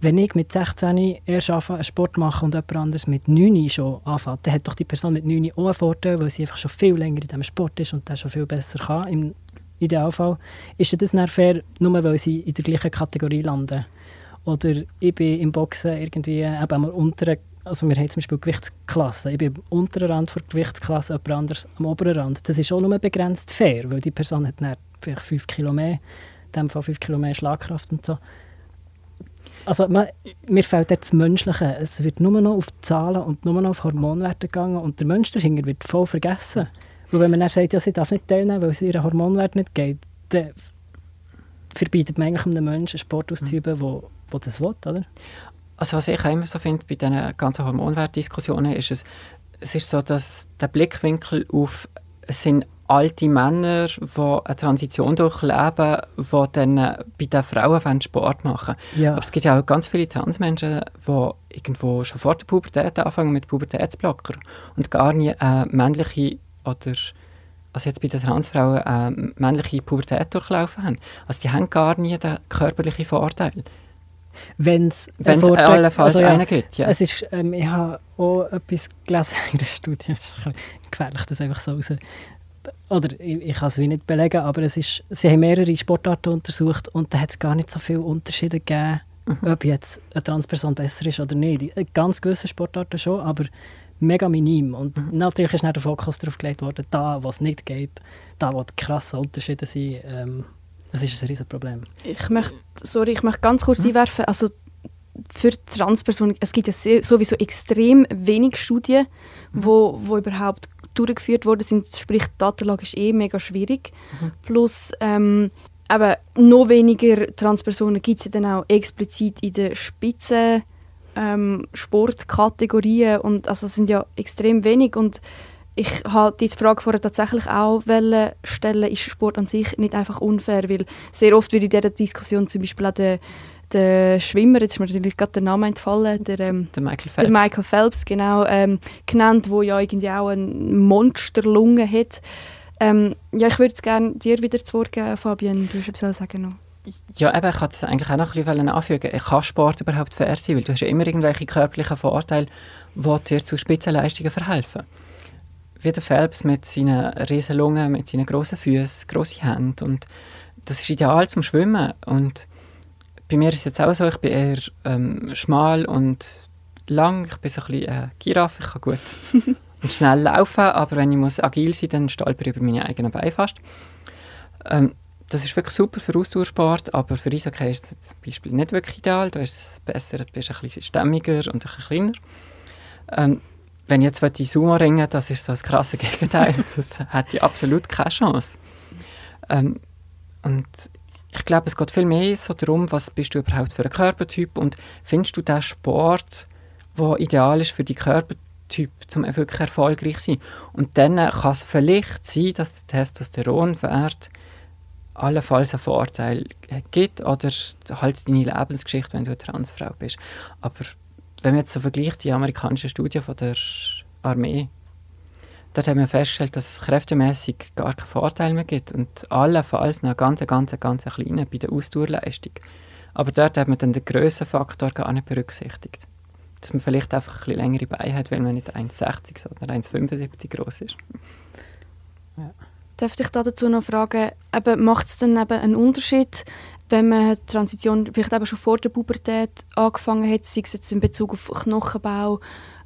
wenn ich mit 16 erst anfange, einen Sport machen und jemand anderes mit 9 schon anfängt, dann hat doch die Person mit 9 auch einen Vorteil, weil sie einfach schon viel länger in diesem Sport ist und das schon viel besser kann. Im Idealfall ist das dann fair, nur weil sie in der gleichen Kategorie landen. Oder ich bin im Boxen irgendwie eben am unteren, also wir haben zum Beispiel Gewichtsklassen. Ich bin am unteren Rand der Gewichtsklasse, jemand anderes am oberen Rand. Das ist auch nur begrenzt fair, weil die Person hat dann vielleicht 5 Kilo mehr, in dem Fall 5 Kilo mehr Schlagkraft und so. Also man, mir fehlt jetzt das Menschliche. Es wird nur noch auf Zahlen und nur noch auf Hormonwerte gegangen und der Mensch dahinter wird voll vergessen. Und wenn man dann sagt, ja, sie darf nicht teilnehmen, weil es ihren Hormonwert nicht geht, dann verbietet man eigentlich einem Menschen einen Sport auszuüben, wo, wo das will, oder? Also was ich auch immer so finde bei diesen ganzen Hormonwertdiskussionen ist es, es ist so, dass der Blickwinkel auf es sind alte Männer, die eine Transition durchleben, die dann äh, bei den Frauen Sport machen Ja. Aber es gibt ja auch ganz viele Transmenschen, die irgendwo schon vor der Pubertät anfangen mit Pubertätsblocker und gar nie eine männliche oder also jetzt bei den Transfrauen eine männliche Pubertät durchlaufen haben. Also die haben gar nie den körperlichen Vorteil. Wenn es Wenn es allenfalls einen gibt, ja. Es ist, ähm, ich habe auch etwas gelesen in der Studie, es ist gefährlich, das einfach so raus... Oder ich, ich kann es wie nicht belegen, aber es ist, sie haben mehrere Sportarten untersucht und da hat es gar nicht so viele Unterschiede gegeben, Mhm. ob jetzt eine Transperson besser ist oder nicht. Ganz gewissen Sportarten schon, aber mega minim. Und Mhm. natürlich ist dann der Fokus darauf gelegt worden, da, wo es nicht geht, da, wo die krassen Unterschiede sind, ähm, das ist ein riesen Problem. Ich möchte, sorry, ich möchte ganz kurz Hm? einwerfen, also für Transpersonen, es gibt ja sowieso extrem wenig Studien, Mhm. wo, wo überhaupt durchgeführt worden sind, sprich die Datenlage ist eh mega schwierig. Mhm. Plus ähm, aber noch weniger Transpersonen gibt es ja dann auch explizit in den Spitzen ähm, Sportkategorien und also es sind ja extrem wenig und ich habe die Frage vorher tatsächlich auch stellen, ist Sport an sich nicht einfach unfair, weil sehr oft wird in dieser Diskussion zum Beispiel auch der, der Schwimmer, jetzt ist mir natürlich gerade der Name entfallen, der, ähm, Der Michael Phelps. der Michael Phelps, genau, ähm, genannt, wo ja irgendwie auch eine Monsterlunge hat. Ähm, ja, ich würde es gerne dir wieder zu Wort geben, Fabian, du hast etwas sagen noch. Ja, eben, ich wollte es eigentlich auch noch ein bisschen anfügen. Kann Sport überhaupt fair sein? Weil du hast ja immer irgendwelche körperlichen Vorteile, die dir zu Spitzenleistungen verhelfen. Wie der Phelps mit seinen riesen Lungen, mit seinen grossen Füßen, grosse Hände. Und das ist ideal zum Schwimmen. Und bei mir ist es jetzt auch so, ich bin eher ähm, schmal und lang. Ich bin so ein bisschen äh, Giraffe, ich kann gut und schnell laufen, aber wenn ich muss agil sein muss, dann stolper ich über meine eigenen Beine fast. Ähm, das ist wirklich super für Ausdauersport, aber für Eishockey ist es zum Beispiel nicht wirklich ideal. Da ist es besser, du bist ein bisschen stämmiger und ein bisschen kleiner. Ähm, wenn ich jetzt möchte Sumo ringen das ist so das krasse Gegenteil. Das hätte ich absolut keine Chance. Ähm, und ich glaube, es geht viel mehr so darum, was bist du überhaupt für ein Körpertyp und findest du den Sport, der ideal ist für die Körpertyp, um wirklich erfolgreich zu sein. Und dann äh, kann es vielleicht sein, dass der Testosteronwert allenfalls einen Vorteil gibt oder halt deine Lebensgeschichte, wenn du eine Transfrau bist. Aber wenn man jetzt so vergleicht, die amerikanische Studie von der Armee, dort haben wir festgestellt, dass es kräftemäßig gar keinen Vorteil mehr gibt und allenfalls noch ganz, ganz, ganz kleinen bei der Ausdauerleistung. Aber dort hat man dann den Grössenfaktor gar nicht berücksichtigt. Dass man vielleicht einfach ein längere Beine hat, wenn man nicht 1,60 sondern 1,75 groß ist. Darf ich da dazu noch fragen, macht es dann eben einen Unterschied, wenn man die Transition vielleicht eben schon vor der Pubertät angefangen hat, sei es jetzt in Bezug auf Knochenbau,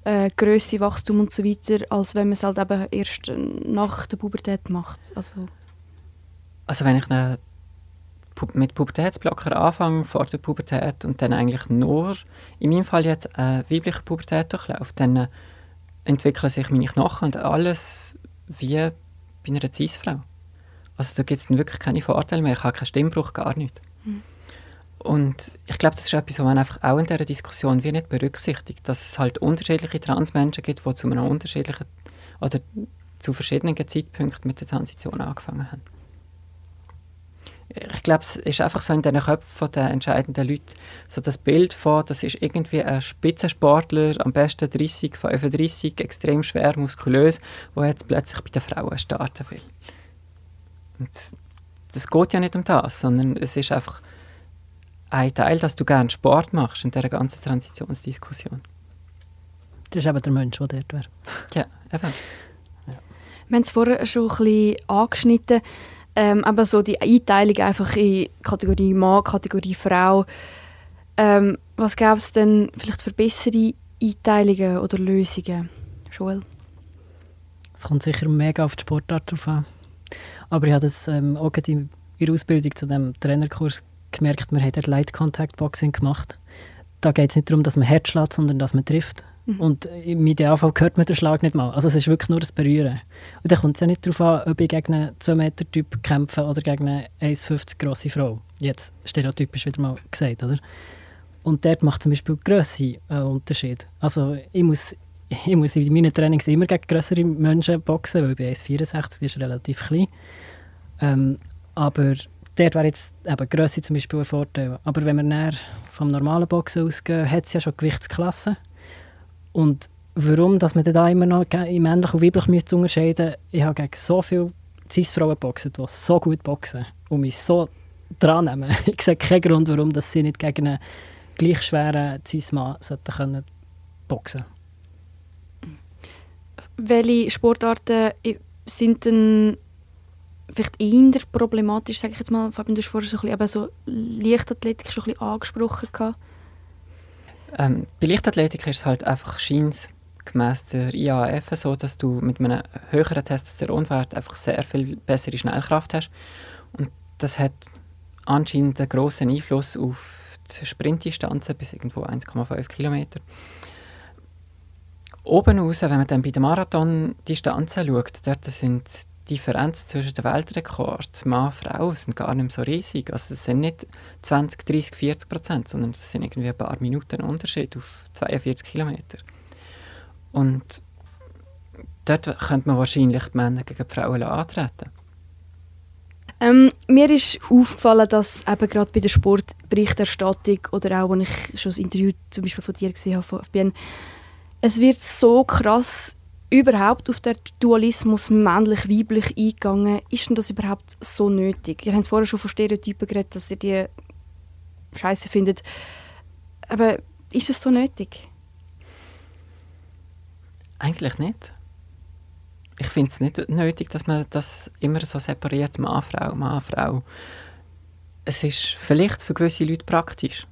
äh, Größe, Wachstum und so weiter, als wenn man es halt eben erst äh, nach der Pubertät macht? Also, Also wenn ich mit Pubertätsblocker anfange, vor der Pubertät und dann eigentlich nur, in meinem Fall jetzt eine weibliche Pubertät durchlaufe, dann äh, entwickeln sich meine Knochen und alles wie bei einer Cis-Frau. Also da gibt es dann wirklich keine Vorteile mehr, ich habe keinen Stimmbruch, gar nicht. Und ich glaube, das ist etwas, was man einfach auch in dieser Diskussion wie nicht berücksichtigt, dass es halt unterschiedliche Transmenschen gibt, die zu einem unterschiedlichen oder zu verschiedenen Zeitpunkten mit der Transition angefangen haben. Ich glaube, es ist einfach so in den Köpfen der entscheidenden Leute so das Bild von, das ist irgendwie ein Spitzensportler, am besten 30, 35, extrem schwer, muskulös, der jetzt plötzlich bei den Frauen starten will. Und das geht ja nicht um das, sondern es ist einfach ein Teil, dass du gerne Sport machst in dieser ganzen Transitionsdiskussion. Das ist eben der Mensch, der dort wäre. Ja, eben. wir haben es vorher schon ein bisschen angeschnitten, ähm, aber so die Einteilung einfach in Kategorie Mann, Kategorie Frau. Ähm, was gäbe es denn vielleicht für bessere Einteilungen oder Lösungen? Joel? Es kommt sicher mega auf die Sportart drauf an. Aber ich habe das ähm, auch in ihrer Ausbildung zu dem Trainerkurs gemerkt, wir haben Light Contact Boxing gemacht. Da geht es nicht darum, dass man hart schlägt, sondern dass man trifft. Mhm. Und im Idealfall hört man den Schlag nicht mal. Also es ist wirklich nur das Berühren. Und dann kommt es ja nicht darauf an, ob ich gegen einen 2-Meter-Typ kämpfe oder gegen eine 1,50 grosse Frau. Jetzt stereotypisch wieder mal gesagt, oder? Und dort macht zum Beispiel die Grösse einen Unterschied. Also ich muss, ich muss in meinen Trainings immer gegen größere Menschen boxen, weil bin 1,64, das ist relativ klein. Ähm, aber dort wäre jetzt eben Grösse zum Beispiel ein Vorteil. Aber wenn wir näher vom normalen Boxen ausgehen, hat es ja schon Gewichtsklassen. Und warum dass man da immer noch in männlich und weiblich müsste unterscheiden ich habe gegen so viele Cis-Frauen boxen, die so gut boxen und mich so dran nehmen. ich sehe keinen Grund, warum dass sie nicht gegen einen gleich schweren Cis-Mann können boxen Welche Sportarten sind denn vielleicht eher problematisch, sage ich jetzt mal. Fabian, du hast vorher so, ein bisschen, so Leichtathletik schon ein bisschen angesprochen. Ähm, bei Leichtathletik ist es halt einfach scheint gemäß der IAF so, dass du mit einem höheren Testosteronwert einfach sehr viel bessere Schnellkraft hast. Und das hat anscheinend einen grossen Einfluss auf die Sprintdistanzen bis irgendwo 1,5 Kilometer. Oben raus, wenn man dann bei den Marathondistanzen schaut, dort sind Differenzen zwischen den Weltrekord Mann und Frau sind gar nicht so riesig. Also es sind nicht 20, 30, 40 Prozent, sondern es sind irgendwie ein paar Minuten Unterschied auf 42 Kilometer. Und dort könnte man wahrscheinlich die Männer gegen die Frauen antreten. Ähm, mir ist aufgefallen, dass eben gerade bei der Sportberichterstattung oder auch, als ich schon das Interview zum Beispiel von dir gesehen habe, von FBN, es wird so krass überhaupt auf den Dualismus männlich-weiblich eingegangen? Ist denn das überhaupt so nötig? Ihr habt vorher schon von Stereotypen geredet, dass ihr die scheiße findet. Aber ist es so nötig? Eigentlich nicht. Ich finde es nicht nötig, dass man das immer so separiert, Mann, Frau, Mann, Frau. Es ist vielleicht für gewisse Leute praktisch.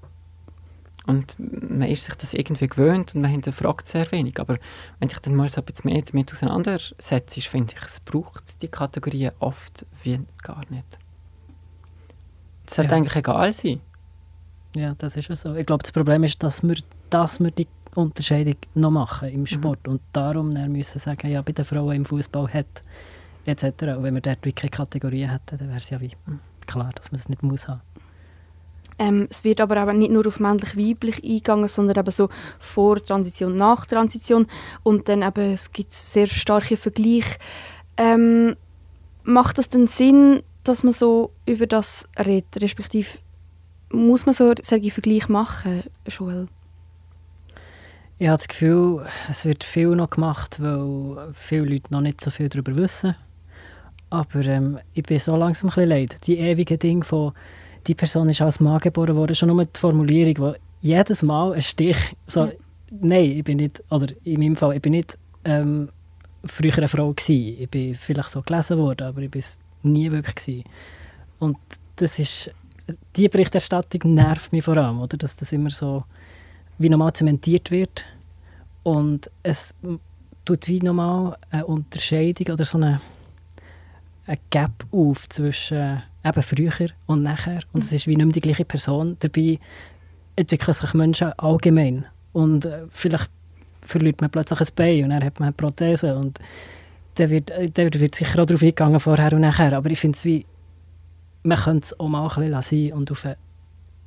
Und man ist sich das irgendwie gewöhnt und man hinterfragt sehr wenig. Aber wenn ich dann mal so ein bisschen mehr damit auseinandersetze, finde ich, es braucht die Kategorien oft wie gar nicht. Es sollte ja. eigentlich egal sein. Ja, das ist ja so. Ich glaube, das Problem ist, dass wir, dass wir die Unterscheidung noch machen im mhm. Sport mhm. und darum müssen sagen, ja, bei den Frauen im Fußball hat etc. Und wenn wir dort keine Kategorien hätten, dann wäre es ja wie mhm. klar, dass man es nicht muss haben. Ähm, es wird aber auch nicht nur auf männlich-weiblich eingegangen, sondern eben so vor Transition, nach Transition und dann eben, es gibt sehr starke Vergleiche. Ähm, macht das denn Sinn, dass man so über das redet, respektive muss man so einen Vergleich machen, Joel? Ich habe das Gefühl, es wird viel noch gemacht, weil viele Leute noch nicht so viel darüber wissen. Aber ähm, ich bin so langsam ein bisschen leid. Die ewigen Dinge von die Person ist als Mann geboren worden, schon nur die Formulierung, wo jedes Mal ein Stich, so, ja. nein, ich bin nicht, oder in meinem Fall, ich bin nicht ähm, früher eine Frau gewesen. Ich bin vielleicht so gelesen worden, aber ich bin es nie wirklich gewesen. Und das ist, die Berichterstattung nervt mich vor allem, oder, dass das immer so wie normal zementiert wird und es tut wie normal eine Unterscheidung oder so eine, eine Gap auf zwischen eben früher und nachher. Und es ist wie nicht mehr die gleiche Person. Dabei entwickeln sich Menschen allgemein. Und äh, vielleicht verliert man plötzlich ein Bein und dann hat man eine Prothese. Und da wird, da wird sicher auch darauf eingegangen, vorher und nachher. Aber ich finde es wie, man könnte es auch mal ein bisschen und auf,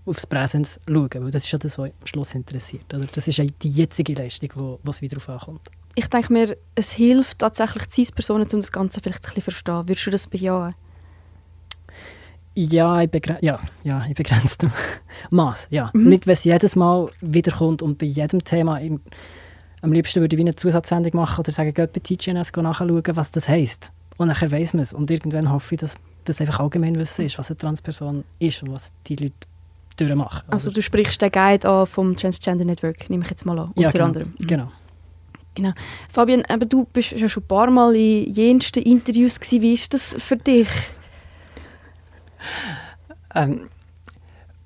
aufs Präsens schauen, weil das ist ja das, was am Schluss interessiert. Oder? Das ist ja die jetzige Leistung, wo, es wieder darauf ankommt. Ich denke mir, es hilft tatsächlich CIS-Personen, um das Ganze vielleicht ein bisschen zu verstehen. Würdest du das bejahen? Ja, ich ja, ja, in begrenztem Maß. Ja. Mhm. Nicht, wenn es jedes Mal wiederkommt und bei jedem Thema. Im, am liebsten würde ich eine Zusatzsendung machen oder sagen, geht bei TGNS nachschauen, was das heisst. Und nachher weiss man es. Und irgendwann hoffe ich, dass das einfach allgemein wissen ist, was eine Transperson ist und was die Leute durchmachen. Also, also du sprichst den Guide an vom Transgender Network, nehme ich jetzt mal an, unter ja, genau. anderem. Mhm. Genau. Genau. Fabian, aber du bist ja schon ein paar Mal in jensten Interviews gewesen. Wie ist das für dich? Ähm,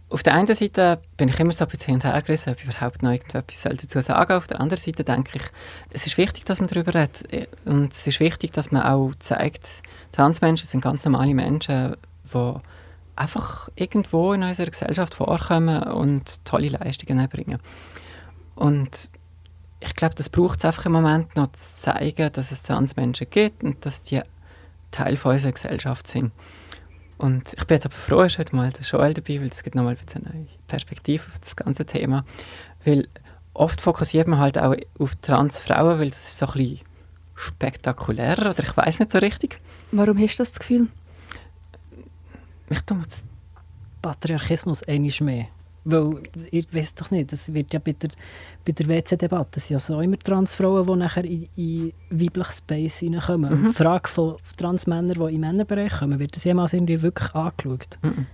auf der einen Seite bin ich immer so ein bisschen hin und her gerissen, ob ich überhaupt noch irgendetwas dazu sagen soll. Auf der anderen Seite denke ich, es ist wichtig, dass man darüber redet. Und es ist wichtig, dass man auch zeigt, Transmenschen sind ganz normale Menschen, die einfach irgendwo in unserer Gesellschaft vorkommen und tolle Leistungen erbringen. Und ich glaube, das braucht es einfach im Moment noch zu zeigen, dass es Transmenschen gibt und dass die Teil von unserer Gesellschaft sind. Und ich bin jetzt aber froh, ist heute mal der Joel dabei, weil es gibt nochmal eine neue Perspektive auf das ganze Thema. Weil oft fokussiert man halt auch auf Transfrauen, weil das ist so ein bisschen spektakulärer oder ich weiß nicht so richtig. Warum hast du das Gefühl? Ich tue jetzt Patriarchismus einmal mehr. Weil, ich weiß doch nicht, das wird ja bei der, bei der WC-Debatte, es sind ja so immer Transfrauen, die nachher in, in weiblichen Space reinkommen. Mhm. Die Frage von Transmännern, die im Männerbereich kommen, wird das jemals irgendwie wirklich angeschaut? Mhm.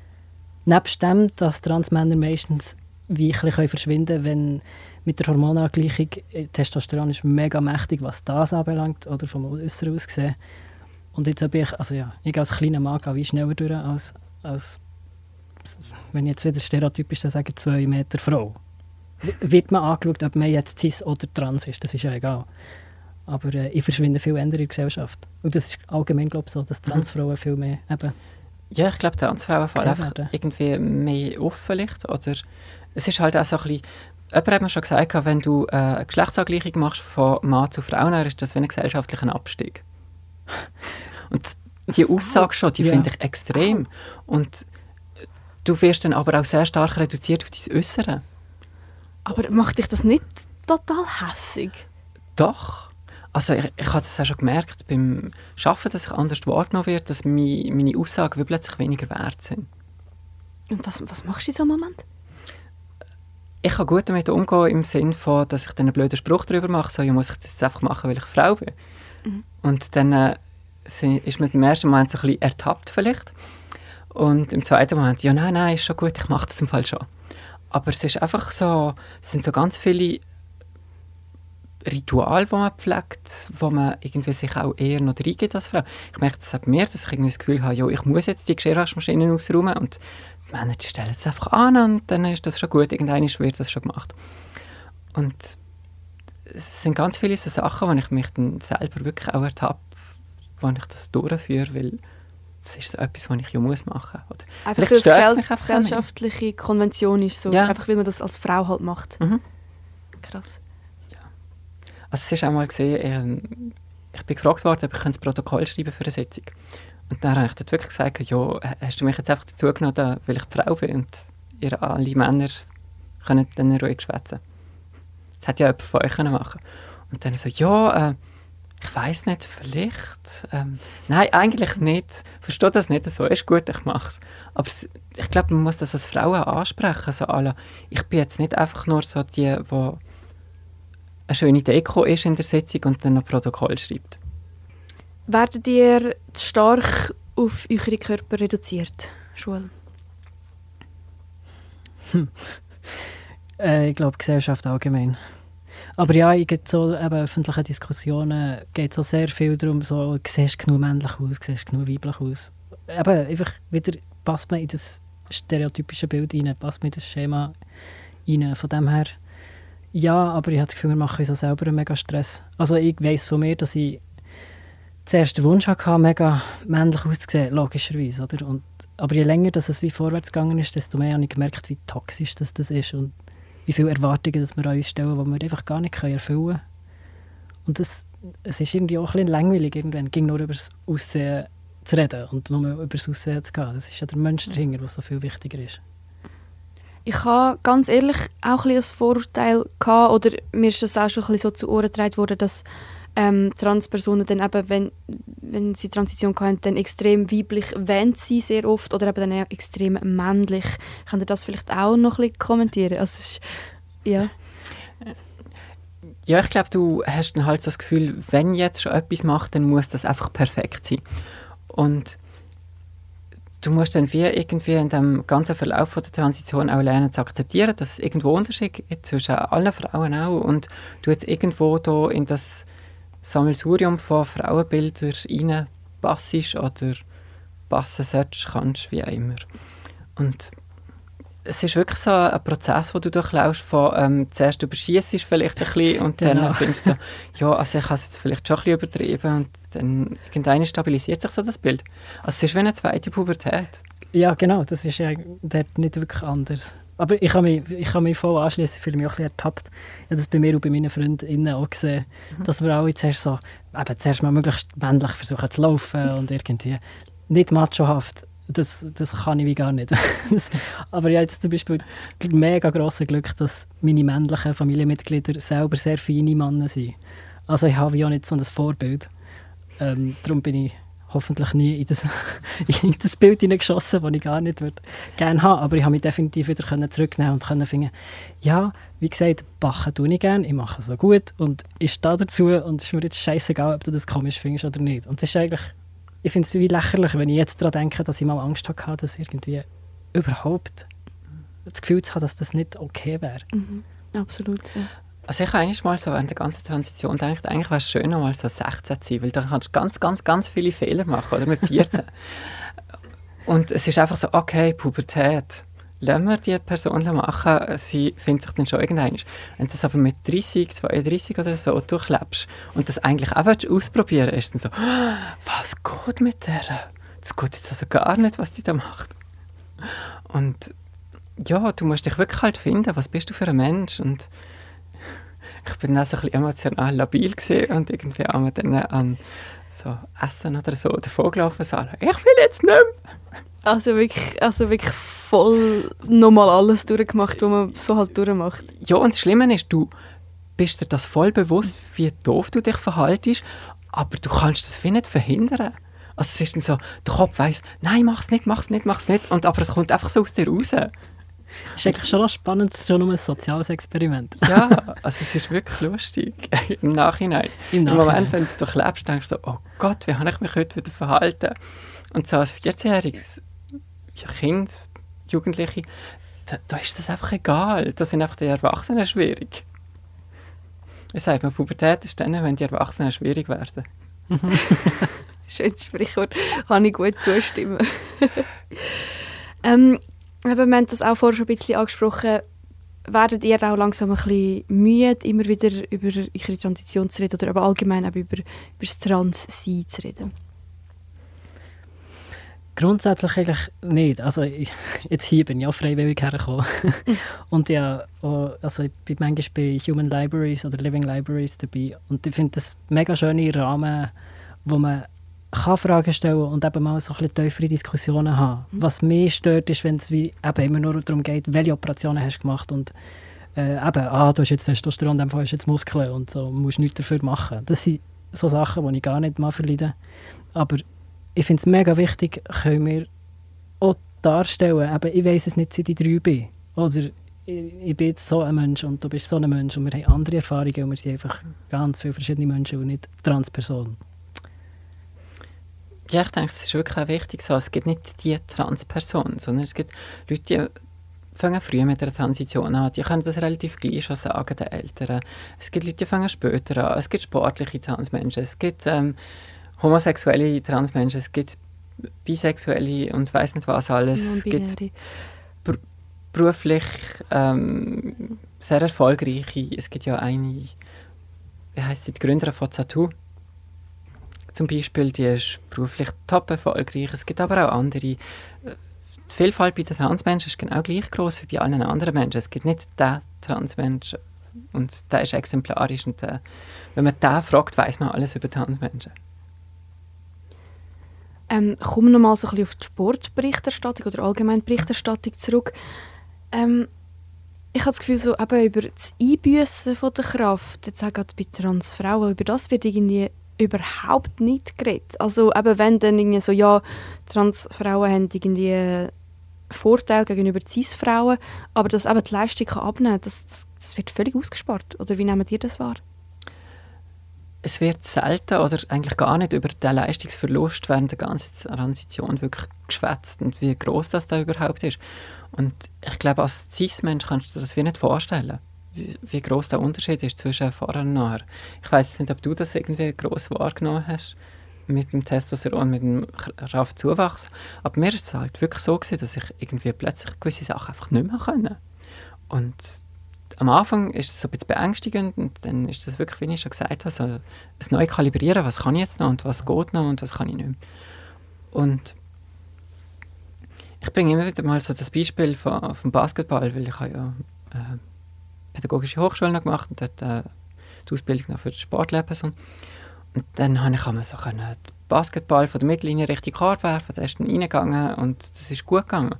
Nebst dem, dass Transmänner meistens weichlich können verschwinden wenn mit der Hormonangleichung, äh, Testosteron ist mega mächtig, was das anbelangt, oder vom Äußeren aus gesehen. Und jetzt habe ich, also ja, ich als kleiner Mann gehe wie schneller durch als, als wenn ich jetzt wieder stereotypisch sage, zwei Meter Frau. Wird man angeschaut, ob man jetzt cis oder trans ist, das ist ja egal. Aber äh, ich verschwinde viel eher in der Gesellschaft. Und das ist allgemein, glaube ich, so, dass Transfrauen viel mehr eben... Ja, ich glaube, Transfrauen fallen einfach irgendwie mehr auf vielleicht. Oder es ist halt auch so ein bisschen... Jemand hat mir schon gesagt, wenn du äh, eine Geschlechtsangleichung machst von Mann zu Frau, dann ist das wie ein gesellschaftlicher Abstieg. Und die Aussage schon, die Ja. finde ich extrem. Und du wirst dann aber auch sehr stark reduziert auf dein Äußere. Aber macht dich das nicht total hässig? Doch. Also ich, ich habe das auch schon gemerkt beim Arbeiten, dass ich anders wahrgenommen werde, dass meine, meine Aussagen wie plötzlich weniger wert sind. Und was, was machst du in so einem Moment? Ich kann gut damit umgehen, im Sinne von, dass ich dann einen blöden Spruch darüber mache, so, ja, muss ich das jetzt einfach machen, weil ich Frau bin. Und dann äh, ist man im ersten Moment so ein bisschen ertappt vielleicht. Und im zweiten Moment, ja, nein, nein, ist schon gut, ich mache das im Fall schon. Aber es ist einfach so, es sind so ganz viele Rituale, die man pflegt, wo man irgendwie sich auch eher noch reingeht als Frau. Ich merke das auch mir, dass ich irgendwie das Gefühl habe, ja, ich muss jetzt die Geschirrwaschmaschine ausräumen und die Männer stellen es einfach an und dann ist das schon gut, irgendwann wird das schon gemacht. Und es sind ganz viele so Sachen, wo ich mich dann selber wirklich auch ertappe, wo ich das durchführe, weil das ist so etwas, was ich ja muss machen muss. Einfach Vielleicht weil es stört's gesell mich einfach auch nicht. gesellschaftliche Konvention ist, so. Ja. einfach weil man das als Frau halt macht. Mhm. Krass. Also es ist einmal gesehen, ähm, ich bin gefragt worden, ob ich ein Protokoll schreiben für eine Sitzung. Und dann habe ich dort wirklich gesagt, ja, hast du mich jetzt einfach dazu genommen, weil ich die Frau bin und ihr alle Männer können dann ruhig schwätzen. Das hätte ja jemand von euch können machen Und dann so, ja, äh, ich weiß nicht, vielleicht. Ähm, nein, eigentlich nicht. Verstehe das nicht so. Ist gut, ich mache es. Aber ich glaube, man muss das als Frau auch ansprechen. So, alle, ich bin jetzt nicht einfach nur so die, die eine schöne Deko ist in der Sitzung und dann noch Protokoll schreibt. Werdet ihr zu stark auf eure Körper reduziert? Schule. Äh, ich glaube, Gesellschaft allgemein. Aber ja, in so eben öffentlichen Diskussionen geht es sehr viel darum, so, siehst du genug männlich aus, siehst du genug weiblich aus. Eben, einfach wieder passt man in das stereotypische Bild rein, passt man in das Schema rein. Von dem her, ja, aber ich habe das Gefühl, wir machen uns auch selber einen mega Stress. Also ich weiss von mir, dass ich zuerst den Wunsch hatte, mega männlich auszusehen, logischerweise. Oder? Und, aber je länger dass es wie vorwärts gegangen ist, desto mehr habe ich gemerkt, wie toxisch das, das ist und wie viele Erwartungen dass wir an uns stellen, die wir einfach gar nicht erfüllen können. Und das, es ist irgendwie auch ein bisschen langweilig, irgendwann ging nur über das Aussehen zu reden und nur über das Aussehen zu gehen. Das ist ja der Mensch dahinter, der so viel wichtiger ist. Ich habe ganz ehrlich auch ein das Vorurteil gehabt, oder mir ist das auch schon ein so zu Ohren getragen worden, dass ähm, Transpersonen dann eben, wenn, wenn sie Transition haben, dann extrem weiblich wähnt sie sehr oft oder eben dann extrem männlich. Könnt ihr das vielleicht auch noch ein bisschen kommentieren? Also ist, ja. Ja, ich glaube, du hast dann halt das Gefühl, wenn jetzt schon etwas macht, dann muss das einfach perfekt sein. Und du musst dann wie irgendwie in dem ganzen Verlauf von der Transition auch lernen zu akzeptieren, dass es irgendwo Unterschied gibt zwischen allen Frauen auch und du jetzt irgendwo da in das Sammelsurium von Frauenbildern reinpassst oder passen solltest, kannst, wie auch immer. Und es ist wirklich so ein Prozess, wo du durchlaufst, von ähm, zuerst überschießt vielleicht ein bisschen und Genau. dann findest du so, ja, also ich habe es jetzt vielleicht schon ein bisschen übertrieben und dann irgendwann stabilisiert sich so das Bild. Also es ist wie eine zweite Pubertät. Ja, genau, das ist ja dort nicht wirklich anders. Aber ich kann mich, ich kann mich voll anschließen, ich fühle mich auch ein bisschen ertappt. Ich habe das bei mir und bei meinen FreundInnen auch gesehen, dass wir alle zuerst so, eben zuerst mal möglichst männlich versuchen zu laufen und irgendwie nicht machohaft. Das, das kann ich wie gar nicht. Aber ich habe jetzt zum Beispiel das mega grosse Glück, dass meine männlichen Familienmitglieder selber sehr feine Männer sind. Also ich habe auch nicht so ein Vorbild. Ähm, darum bin ich hoffentlich nie in das, in das Bild hineingeschossen, das ich gar nicht würde gerne haben Aber ich habe mich definitiv wieder zurücknehmen und können finden, ja, wie gesagt, backen tue ich gerne, ich mache es so gut und ich stehe dazu und es ist mir jetzt scheißegal, ob du das komisch findest oder nicht. Und das ist eigentlich, ich finde es wie lächerlich, wenn ich jetzt daran denke, dass ich mal Angst hatte, dass irgendwie überhaupt das Gefühl zu haben, dass das nicht okay wäre. Absolut. Ja. Also ich habe eigentlich mal so während der ganzen Transition gedacht, eigentlich wäre es schön, noch mal so 16 zu sein, weil dann kannst du ganz, ganz, ganz viele Fehler machen, oder mit 14. Und es ist einfach so, okay, Pubertät, lassen wir die Person machen, sie findet sich dann schon irgendwann. Wenn du das aber mit 30, 32 oder so durchlebst und das eigentlich auch ausprobieren ist dann so, was geht mit der? Das geht jetzt also gar nicht, was die da macht. Und ja, du musst dich wirklich halt finden, was bist du für ein Mensch und ich bin dann so ein bisschen emotional labil und irgendwie einmal dann an so Essen oder so davon gelaufen so, ich will jetzt nicht mehr. Also wirklich, also wirklich voll nochmal alles durchgemacht, was man so halt durchmacht. Ja, und das Schlimme ist, du bist dir das voll bewusst, wie doof du dich verhaltest, aber du kannst das wie nicht verhindern. Also es ist dann so, der Kopf weiss, nein, mach's nicht, mach's nicht, mach's nicht, und, aber es kommt einfach so aus dir raus. ist eigentlich schon noch spannend, schon nur ein soziales Experiment. Ja, also es ist wirklich lustig im Nachhinein. Im Im Nachhinein. Moment, wenn du es durchlebst, denkst du so, oh Gott, wie habe ich mich heute wieder verhalten? Und so als 14-jähriges ja, Kind, Jugendliche, da, da ist das einfach egal. Da sind einfach die Erwachsenen schwierig. Ich sage mal, Pubertät ist dann, wenn die Erwachsenen schwierig werden. Schönes Sprichwort, kann ich gut zustimmen. ähm, wir haben das auch vorher schon ein bisschen angesprochen. Werdet ihr auch langsam ein bisschen müde, immer wieder über eure Transition zu reden oder aber allgemein auch über, über das Trans-Sein zu reden? Grundsätzlich eigentlich nicht. Also ich, jetzt hier bin ich auch freiwillig hergekommen. und ja, also ich bin manchmal bei Human Libraries oder Living Libraries dabei. Und ich finde das mega schöne Rahmen, wo man kann Fragen stellen und eben mal so ein bisschen tiefere Diskussionen haben. Was mich stört, ist, wenn es wie eben immer nur darum geht, welche Operationen hast du gemacht und äh, eben, ah, du hast jetzt Testosteron, Fall hast du jetzt Muskeln und so, musst nichts dafür machen. Das sind so Sachen, die ich gar nicht mal verleide. Aber ich finde es mega wichtig, können wir auch darstellen, eben, ich weiß es nicht, seit ich drei bin. Oder ich, ich bin jetzt so ein Mensch und du bist so ein Mensch und wir haben andere Erfahrungen und wir sind einfach ganz viele verschiedene Menschen und nicht Transpersonen. Ja, ich denke, es ist wirklich auch wichtig so. Es gibt nicht die Transperson, sondern es gibt Leute, die fangen früh mit der Transition an. Die können das relativ gleich schon sagen, den Eltern. Es gibt Leute, die fangen später an. Es gibt sportliche Transmenschen. Es gibt ähm, homosexuelle Transmenschen. Es gibt bisexuelle und weiß nicht was alles. Es gibt beruflich ähm, sehr erfolgreiche. Es gibt ja eine, wie heißt sie, die Gründerin von Zatu. Zum Beispiel, die ist beruflich top erfolgreich. Es gibt aber auch andere. Die Vielfalt bei den Transmenschen ist genau gleich groß wie bei allen anderen Menschen. Es gibt nicht den Transmensch und der ist exemplarisch. Und der, wenn man den fragt, weiß man alles über Transmenschen. Ähm, kommen wir nochmal so ein bisschen auf die Sportberichterstattung oder allgemein Berichterstattung zurück. Ähm, ich habe das Gefühl, so eben über das Einbüssen von der Kraft, jetzt auch gerade bei Transfrauen, über das wird irgendwie überhaupt nicht geredet. Also eben wenn dann irgendwie so, ja, Transfrauen haben irgendwie Vorteile gegenüber Cis-Frauen, aber dass eben die Leistung kann abnehmen kann, das, das, das wird völlig ausgespart. Oder wie nehmt ihr das wahr? Es wird selten oder eigentlich gar nicht über den Leistungsverlust während der ganzen Transition wirklich geschwätzt und wie groß das da überhaupt ist. Und ich glaube, als Cis-Mensch kannst du das wie nicht vorstellen, wie, wie groß der Unterschied ist zwischen vorher und nachher. Ich weiß nicht, ob du das irgendwie groß wahrgenommen hast. mit dem Testosteron, mit dem Kraftzuwachs. Aber mir ist es halt wirklich so gewesen, dass ich irgendwie plötzlich gewisse Sachen einfach nicht mehr konnte. Und am Anfang ist es so ein bisschen beängstigend und dann ist das wirklich, wie ich schon gesagt habe, so ein neu kalibrieren, was kann ich jetzt noch und was geht noch und was kann ich nicht mehr. Und ich bringe immer wieder mal so das Beispiel von, vom Basketball, weil ich habe ja äh, pädagogische Hochschule noch gemacht und dort äh, die Ausbildung noch für das Sportleben. Und dann habe ich einmal so können, Basketball von der Mittellinie richtig hart werfen, da ist dann reingegangen und das ist gut gegangen.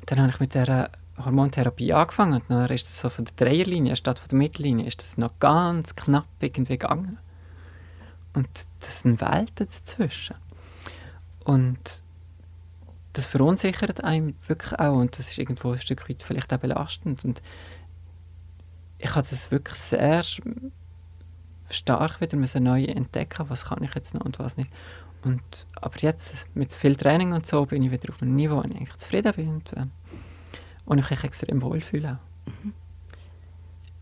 Und dann habe ich mit der Hormontherapie angefangen und dann ist das so von der Dreierlinie statt von der Mittellinie ist das noch ganz knapp irgendwie gegangen. Und das sind Welten dazwischen. Und das verunsichert einem wirklich auch und das ist irgendwo ein Stück weit vielleicht auch belastend. Und ich habe das wirklich sehr stark wieder müssen neu entdecken, was kann ich jetzt noch und was nicht. Und, aber jetzt mit viel Training und so bin ich wieder auf einem Niveau, wo ich eigentlich zufrieden bin und, äh, und ich mich extrem wohlfühle. Mhm.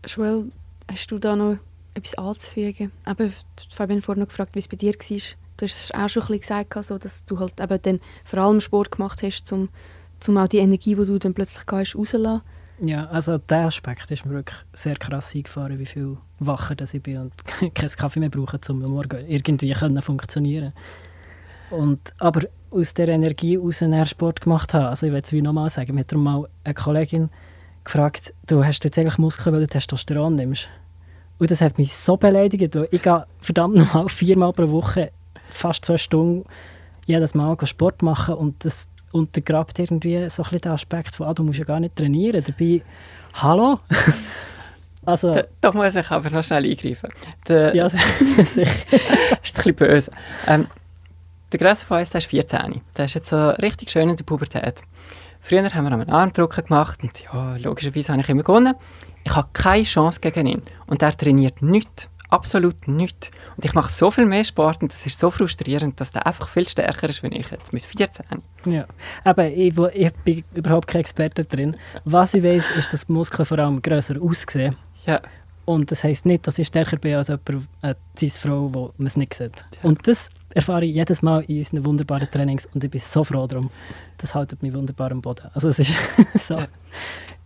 Joel, hast du da noch etwas anzufügen? Eben, Fabian vorhin noch gefragt, wie es bei dir war. Du hast auch schon ein bisschen gesagt, also, dass du halt eben dann vor allem Sport gemacht hast, um, um auch die Energie, die du dann plötzlich hast, rauszulassen. Ja, also der Aspekt ist mir wirklich sehr krass eingefahren, wie viel wacher dass ich bin und keinen Kaffee mehr brauche, um am Morgen irgendwie können funktionieren und Aber aus der Energie aus Sport gemacht habe, also ich will es wie nochmal sagen, mir hat mal eine Kollegin gefragt, du hast jetzt eigentlich Muskeln, weil du Testosteron nimmst. Und das hat mich so beleidigt, weil ich gehe verdammt nochmal viermal pro Woche fast zwei Stunden jedes Mal Sport machen und das untergrabt irgendwie so ein bisschen den Aspekt von, ah, du musst ja gar nicht trainieren. Dabei, hallo? also, da, da, muss ich aber noch schnell eingreifen. Der, ja, sicher. ist ein bisschen böse. Ähm, der Grösse von uns der ist 14. Der ist jetzt so richtig schön in der Pubertät. Früher haben wir einen Armdrucker gemacht und ja, logischerweise habe ich immer gewonnen. Ich habe keine Chance gegen ihn. Und er trainiert nichts absolut nichts. Und ich mache so viel mehr Sport und das ist so frustrierend, dass der einfach viel stärker ist, wenn ich jetzt mit 14. Ja, aber ich, ich bin überhaupt kein Experte drin. Was ich weiß, ist, dass Muskeln vor allem grösser aussehen. Ja. Und das heisst nicht, dass ich stärker bin als jemand, eine Cis-Frau, die man es nicht sieht. Ja. Und das erfahre ich jedes Mal in unseren wunderbaren Trainings und ich bin so froh darum. Das hält mich wunderbar am Boden. Also es ist so.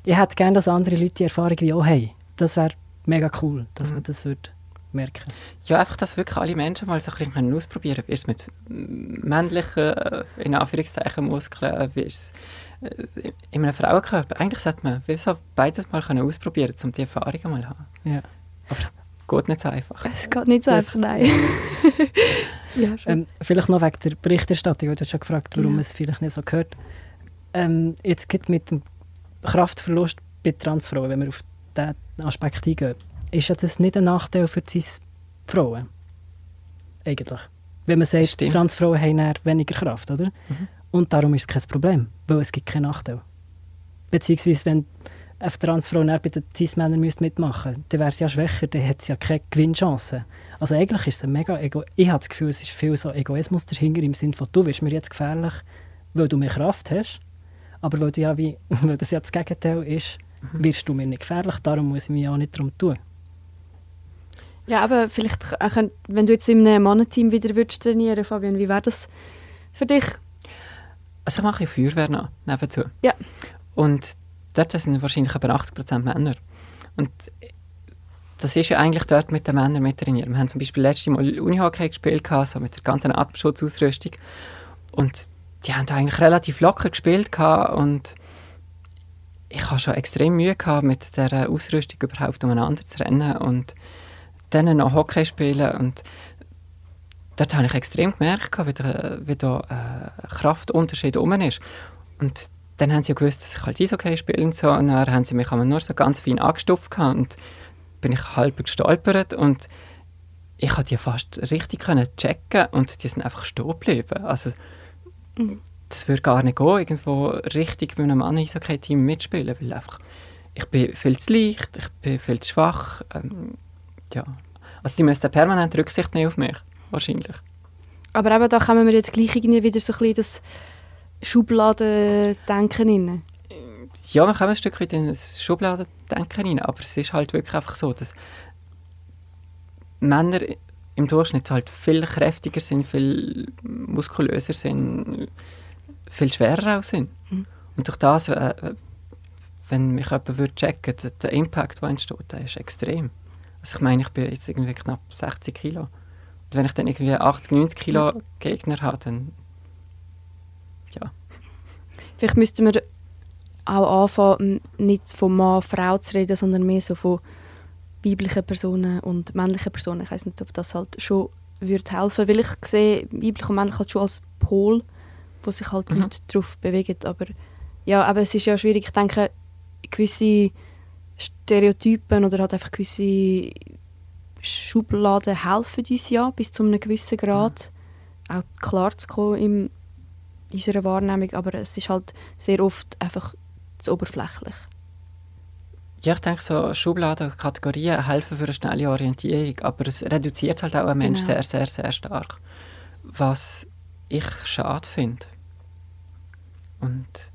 Ich hätte gerne, dass andere Leute die Erfahrung wie auch haben. Das wäre mega cool, dass mhm. man das würde merken? Ja, einfach, dass wirklich alle Menschen mal so ein bisschen ausprobieren können. Wie ist es mit männlichen, äh, in Anführungszeichen, Muskeln, wie ist es äh, in einem Frauenkörper. Eigentlich sollte man so beides mal können ausprobieren, um die Erfahrungen mal zu haben. Ja. Aber es geht nicht so einfach. Es geht nicht so das, einfach, nein. ja, ähm, vielleicht noch wegen der Berichterstattung, du hast schon gefragt, warum ja. es vielleicht nicht so gehört. Ähm, jetzt geht mit dem Kraftverlust bei Transfrauen, wenn wir auf diesen Aspekt eingehen, ist ja das nicht ein Nachteil für die Frauen. Eigentlich. Wenn man sagt, Stimmt. Transfrauen haben weniger Kraft, oder? Mhm. Und darum ist es kein Problem, weil es gibt keinen Nachteil. Beziehungsweise, wenn eine Transfrau bei den Cis-Männern mitmachen müsste, dann wäre sie ja schwächer, dann hätte sie ja keine Gewinnchance. Also eigentlich ist es ein mega Ego Ich habe das Gefühl, es ist viel so Egoismus dahinter, im Sinne von, du wirst mir jetzt gefährlich, weil du mehr Kraft hast, aber weil, du ja wie, weil das ja das Gegenteil ist, mhm. wirst du mir nicht gefährlich, darum muss ich mich auch nicht darum tun. Ja, aber vielleicht, wenn du jetzt in einem Mannenteam wieder würdest trainieren Fabian, wie wäre das für dich? Also ich mache Feuerwehr noch, nebenzu. Ja. Und dort sind wahrscheinlich etwa 80% Männer. Und das ist ja eigentlich dort mit den Männern mit trainieren. Wir haben zum Beispiel letztes Mal Unihockey gespielt, so mit der ganzen Atemschutzausrüstung. Und die haben da eigentlich relativ locker gespielt und ich habe schon extrem Mühe gehabt, mit der Ausrüstung überhaupt umeinander zu rennen und dann noch Hockey spielen und dort habe ich extrem gemerkt, wie, der, wie da äh, Kraftunterschied rum ist. Und dann haben sie ja gewusst, dass ich halt Eishockey spiele und so. Und dann haben sie mich nur so ganz fein angestupft und bin ich halb gestolpert und ich konnte die fast richtig können checken und die sind einfach stehen geblieben. Also, mhm. das würde gar nicht gehen, irgendwo richtig mit einem Mann Eishockey-Team mitspielen, weil einfach, ich bin viel zu leicht, ich bin viel zu schwach. Ähm, ja. Also die müssen permanent Rücksicht nehmen auf mich, wahrscheinlich. Aber eben, da kommen wir jetzt gleich irgendwie wieder so ein bisschen das Schubladendenken rein. Ja, wir kommen ein Stück weit in das Schubladendenken rein, aber es ist halt wirklich einfach so, dass Männer im Durchschnitt halt viel kräftiger sind, viel muskulöser sind, viel schwerer auch sind. Mhm. Und durch das, äh, wenn mich jemand würde checken würde, der Impact, der entsteht, der ist extrem. Also ich meine, ich bin jetzt irgendwie knapp 60 Kilo. Und wenn ich dann irgendwie 80, 90 Kilo Gegner habe, dann ja. Vielleicht müssten wir auch anfangen, nicht von Mann, Frau zu reden, sondern mehr so von weiblichen Personen und männlichen Personen. Ich weiß nicht, ob das halt schon würde helfen, weil ich sehe weiblich und männlich halt schon als Pol, wo sich halt Mhm. Leute drauf bewegen. Aber ja, aber es ist ja schwierig. Ich denke, gewisse Stereotypen oder halt einfach gewisse Schubladen helfen uns ja bis zu einem gewissen Grad auch klar zu kommen in unserer Wahrnehmung, aber es ist halt sehr oft einfach zu oberflächlich. Ja, ich denke, so Schubladen, Kategorien helfen für eine schnelle Orientierung, aber es reduziert halt auch einen Menschen Genau. sehr, sehr, sehr stark. Was ich schade finde. Und,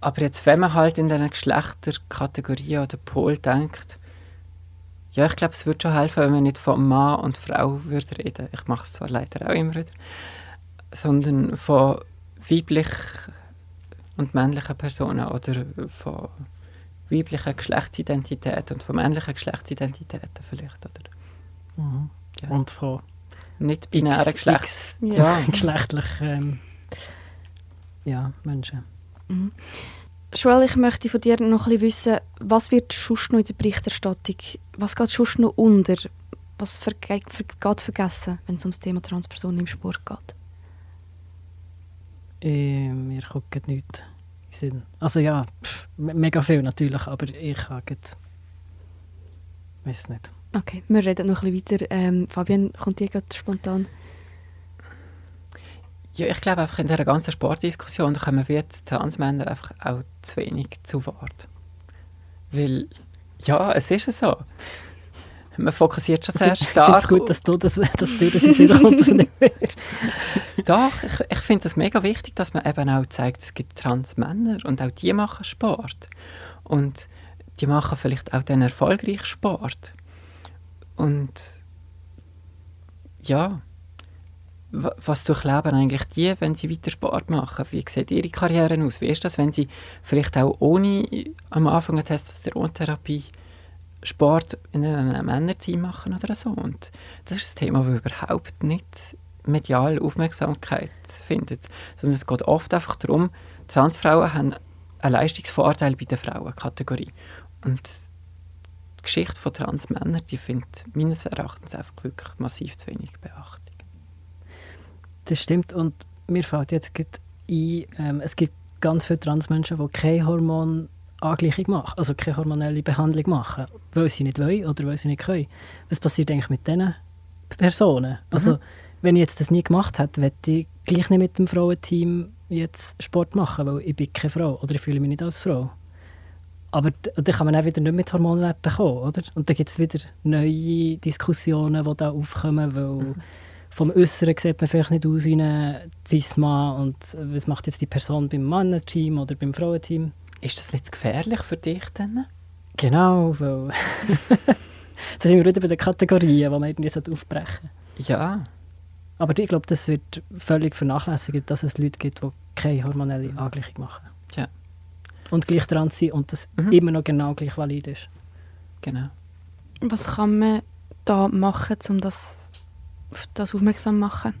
aber jetzt, wenn man halt in diesen Geschlechterkategorien oder Pol denkt, ja, ich glaube, es würde schon helfen, wenn man nicht von Mann und Frau würde reden. Ich mache es zwar leider auch immer wieder, sondern von weiblich und männlichen Personen oder von weiblichen Geschlechtsidentitäten und von männlichen Geschlechtsidentitäten vielleicht, oder? Mhm. Ja. Und von Nicht binären X- Geschlecht. X- Ja. geschlechtlich ähm, ja, Menschen. Joel, ich möchte von dir noch ein bisschen wissen, was wird sonst noch in der Berichterstattung, was geht sonst noch unter, was geht vergessen, wenn es um das Thema Transpersonen im Sport geht? Äh, mir kommt nichts in Sinn. Also ja, pff, me- mega viel natürlich, aber ich habe weiß nicht. Okay, wir reden noch ein bisschen weiter. Ähm, Fabian, kommt dir gerade spontan? Ja, ich glaube einfach in dieser ganzen Sportdiskussion da kommen wir Transmänner einfach auch zu wenig zu Wort. Weil, ja, es ist so. Man fokussiert schon sehr Ich finde es stark gut, dass du das, dass du das in Sinn kommst und nicht mehr. Doch, ich, ich finde es mega wichtig, dass man eben auch zeigt, es gibt Transmänner und auch die machen Sport. Und die machen vielleicht auch dann erfolgreich Sport. Und ja, wa- was durchleben eigentlich die, wenn sie weiter Sport machen? Wie sieht ihre Karriere aus? Wie ist das, wenn sie vielleicht auch ohne am Anfang eine Testosterontherapie Sport in einem Männerteam machen oder so? Und das ist ein Thema, das überhaupt nicht medial Aufmerksamkeit findet. Sondern es geht oft einfach darum, Transfrauen haben einen Leistungsvorteil bei der Frauenkategorie. Und die Geschichte von Transmännern, die findet meines Erachtens einfach wirklich massiv zu wenig Beachtung. Das stimmt und mir fällt jetzt ein, ähm, es gibt ganz viele Transmenschen, die keine Hormonangleichung machen, also keine hormonelle Behandlung machen, weil sie nicht wollen oder weil sie nicht können. Was passiert eigentlich mit diesen Personen? Also wenn ich jetzt das nie gemacht hätte, möchte ich gleich nicht mit dem Frauenteam jetzt Sport machen, weil ich bin keine Frau oder ich fühle mich nicht als Frau. Aber d- dann kann man auch wieder nicht mit Hormonwerten kommen, oder? Und dann gibt es wieder neue Diskussionen, die da aufkommen, weil vom Äußeren sieht man vielleicht nicht aus wie eine Cis-Mann und was macht jetzt die Person beim Männerteam oder beim Frauenteam? Ist das nicht gefährlich für dich dann? Genau, weil... da sind wir wieder bei den Kategorien, die man irgendwie sollte aufbrechen Ja, Aber ich glaube, das wird völlig vernachlässigt, dass es Leute gibt, die keine hormonelle Angleichung machen. Ja. Und gleich dran sind und das Mhm. immer noch genau gleich valid ist. genau. Was kann man da machen, um das, auf das aufmerksam zu machen?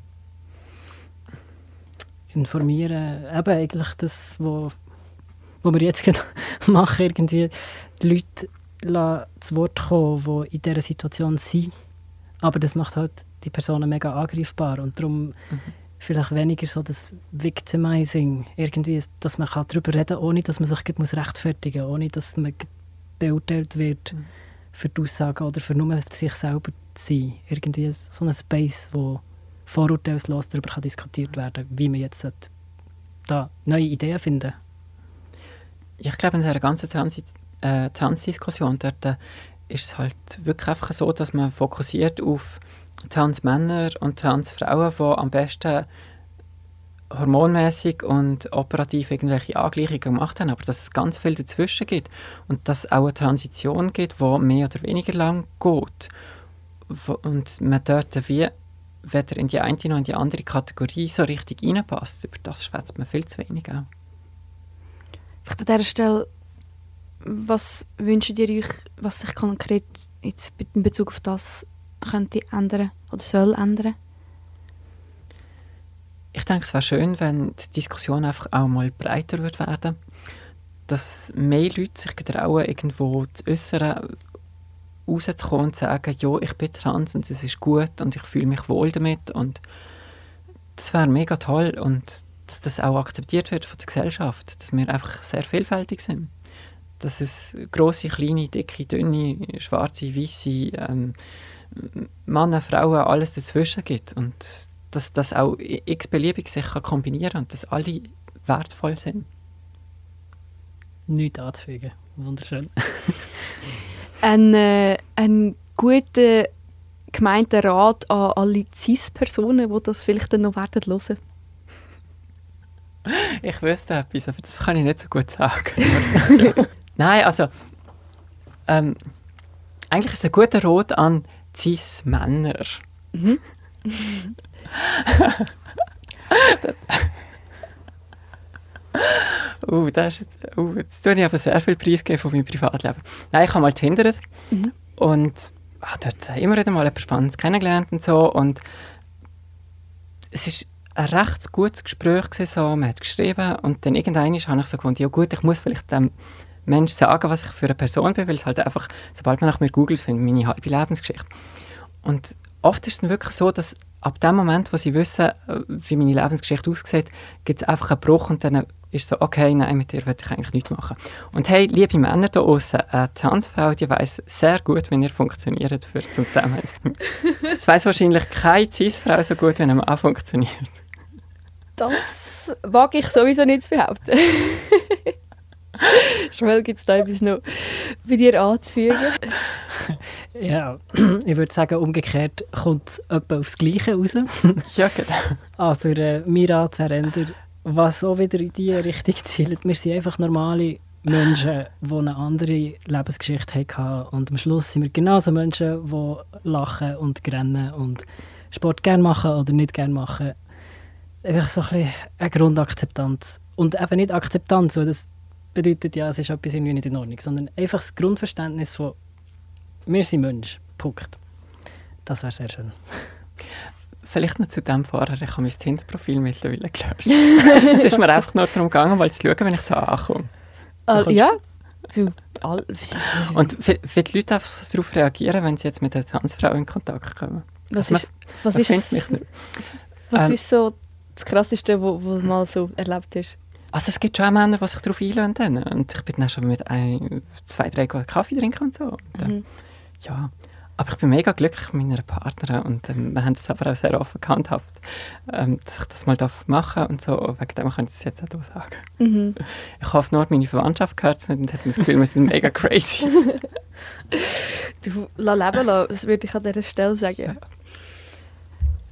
informieren, eben eigentlich das, wo, wo wir jetzt gerade machen, irgendwie die Leute zu Wort kommen, die in dieser Situation sind. Aber das macht halt die Personen mega angreifbar und darum vielleicht weniger so das Victimizing, irgendwie, dass man kann darüber reden kann, ohne dass man sich muss rechtfertigen muss, ohne dass man beurteilt wird für die Aussagen oder für nur sich selber zu sein. Irgendwie so ein Space, wo vorurteilslos darüber kann diskutiert werden wie man jetzt da neue Ideen finden. Ich glaube, in dieser ganzen Transi äh, Transdiskussion dort äh, ist es halt wirklich einfach so, dass man fokussiert auf Transmänner und Transfrauen, die am besten hormonmäßig und operativ irgendwelche Angleichungen gemacht haben, aber dass es ganz viel dazwischen gibt und dass es auch eine Transition gibt, die mehr oder weniger lang geht, und man dort wie weder in die eine noch in die andere Kategorie so richtig reinpasst. Über das schwätzt man viel zu wenig. Vielleicht an dieser Stelle, was wünscht ihr euch, was sich konkret jetzt in Bezug auf das könnte ändern oder soll ändern? Ich denke, es wäre schön, wenn die Diskussion einfach auch mal breiter wird werden dass mehr Leute sich getrauen, irgendwo zu äußern, rauszukommen und zu sagen, ja, ich bin trans und es ist gut und ich fühle mich wohl damit und das wäre mega toll und dass das auch akzeptiert wird von der Gesellschaft, dass wir einfach sehr vielfältig sind. Dass es große, kleine, dicke, dünne, schwarze, weiße, ähm, Männer, Frauen, alles dazwischen gibt und dass das auch x-beliebig sich kann kombinieren kann und dass alle wertvoll sind. Nichts anzufügen. Wunderschön. Ein, äh, ein guter gemeinter Rat an alle CIS-Personen, die das vielleicht dann noch werden hören. Ich wüsste etwas, aber das kann ich nicht so gut sagen. Nein, also ähm, eigentlich ist es ein guter Rat an CIS-Männer. Mhm. uh, das ist, uh, jetzt tue ich aber sehr viel Preis von meinem Privatleben. Nein, ich habe mal gehindert mhm. und ah, dort immer wieder mal etwas Spannendes kennengelernt und so und es ist ein recht gutes Gespräch gewesen, so, man hat geschrieben und dann irgendwann habe ich so gefunden, ja gut, ich muss vielleicht dem Menschen sagen, was ich für eine Person bin, weil es halt einfach, sobald man nach mir googelt, findet meine halbe Lebensgeschichte. Und oft ist es dann wirklich so, dass ab dem Moment, wo sie wissen, äh, wie meine Lebensgeschichte aussieht, gibt es einfach einen Bruch und dann ist so, okay, nein, mit dir will ich eigentlich nichts machen. Und hey, liebe Männer da außen, eine Transfrau, die weiß sehr gut, wie ihr funktioniert für zum Zusammenhang. Es weiß wahrscheinlich keine Cis-Frau so gut, wie ein Mann funktioniert. Das wage ich sowieso nicht zu behaupten. Schmel, gibt es da etwas noch bei dir anzufügen? Ja, ich würde sagen, umgekehrt kommt es etwa aufs Gleiche raus. ja, genau. Aber äh, mein Rat wäre was auch wieder in diese Richtung zielt. Wir sind einfach normale Menschen, die eine andere Lebensgeschichte hatten. Und am Schluss sind wir genauso Menschen, die lachen und rennen und Sport gerne machen oder nicht gerne machen. Einfach so ein bisschen eine Grundakzeptanz. Und eben nicht Akzeptanz, weil das bedeutet ja, es ist etwas irgendwie nicht in Ordnung, sondern einfach das Grundverständnis von wir sind Mensch. Punkt. Das wäre sehr schön. Vielleicht noch zu dem vorher, ich habe mein Tinder-Profil mittlerweile gelöscht. es ist mir einfach nur darum gegangen, weil zu schauen, wenn ich so ankomme. Uh, ja. Und wie die Leute einfach darauf reagieren, wenn sie jetzt mit einer Transfrau in Kontakt kommen. Was also ist, man, was ist, mich nicht. Was ähm, ist so das Krasseste, was du mal so erlebt hast? Also es gibt schon auch Männer, die sich darauf einlösen. Und ich bin dann schon mit ein, zwei, drei Kaffee trinken und so. Und, mhm. Ja, aber ich bin mega glücklich mit meiner Partnerin und ähm, wir haben es aber auch sehr offen gehandhabt, ähm, dass ich das mal machen darf und so. Wegen dem kann ich es jetzt auch sagen. Mhm. Ich hoffe nur, meine Verwandtschaft gehört es nicht und hat das Gefühl, wir sind mega crazy. du, la leben lassen, das würde ich an dieser Stelle sagen. Ja.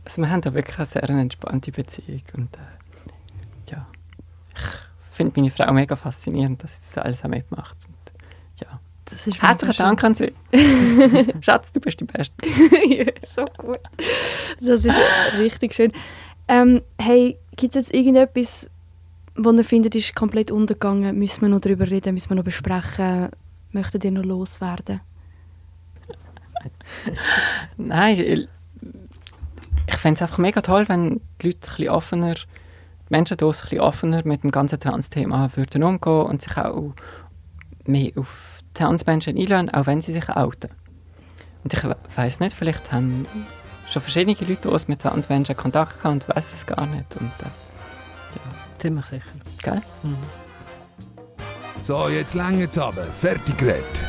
Also wir haben da wirklich eine sehr entspannte Beziehung und äh, ich finde meine Frau mega faszinierend, dass sie das alles auch mitmacht. Und, ja. Herzlichen Dank an Sie. Schatz, du bist die Beste. ja, so gut. Das ist richtig schön. Ähm, hey, gibt es jetzt irgendetwas, wo ihr findet, ist komplett untergegangen? Müssen wir noch darüber reden? Müssen wir noch besprechen? Möchtet ihr noch loswerden? Nein, ich, ich fände es einfach mega toll, wenn die Leute ein bisschen offener, Menschen hier ein bisschen offener mit dem ganzen Trans-Thema würden umgehen und sich auch mehr auf Transmenschen einladen, auch wenn sie sich outen. Und ich weiß nicht, vielleicht haben schon verschiedene Leute aus mit Transmenschen Kontakt gehabt und weiß es gar nicht. Und, äh, ja. Ziemlich sicher. Gell? Mhm. So, jetzt länger aber. Fertig geredet.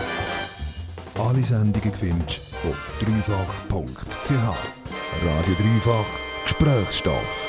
Alle Sendungen findest du auf dreifach.ch. Radio Dreifach Gesprächsstoff.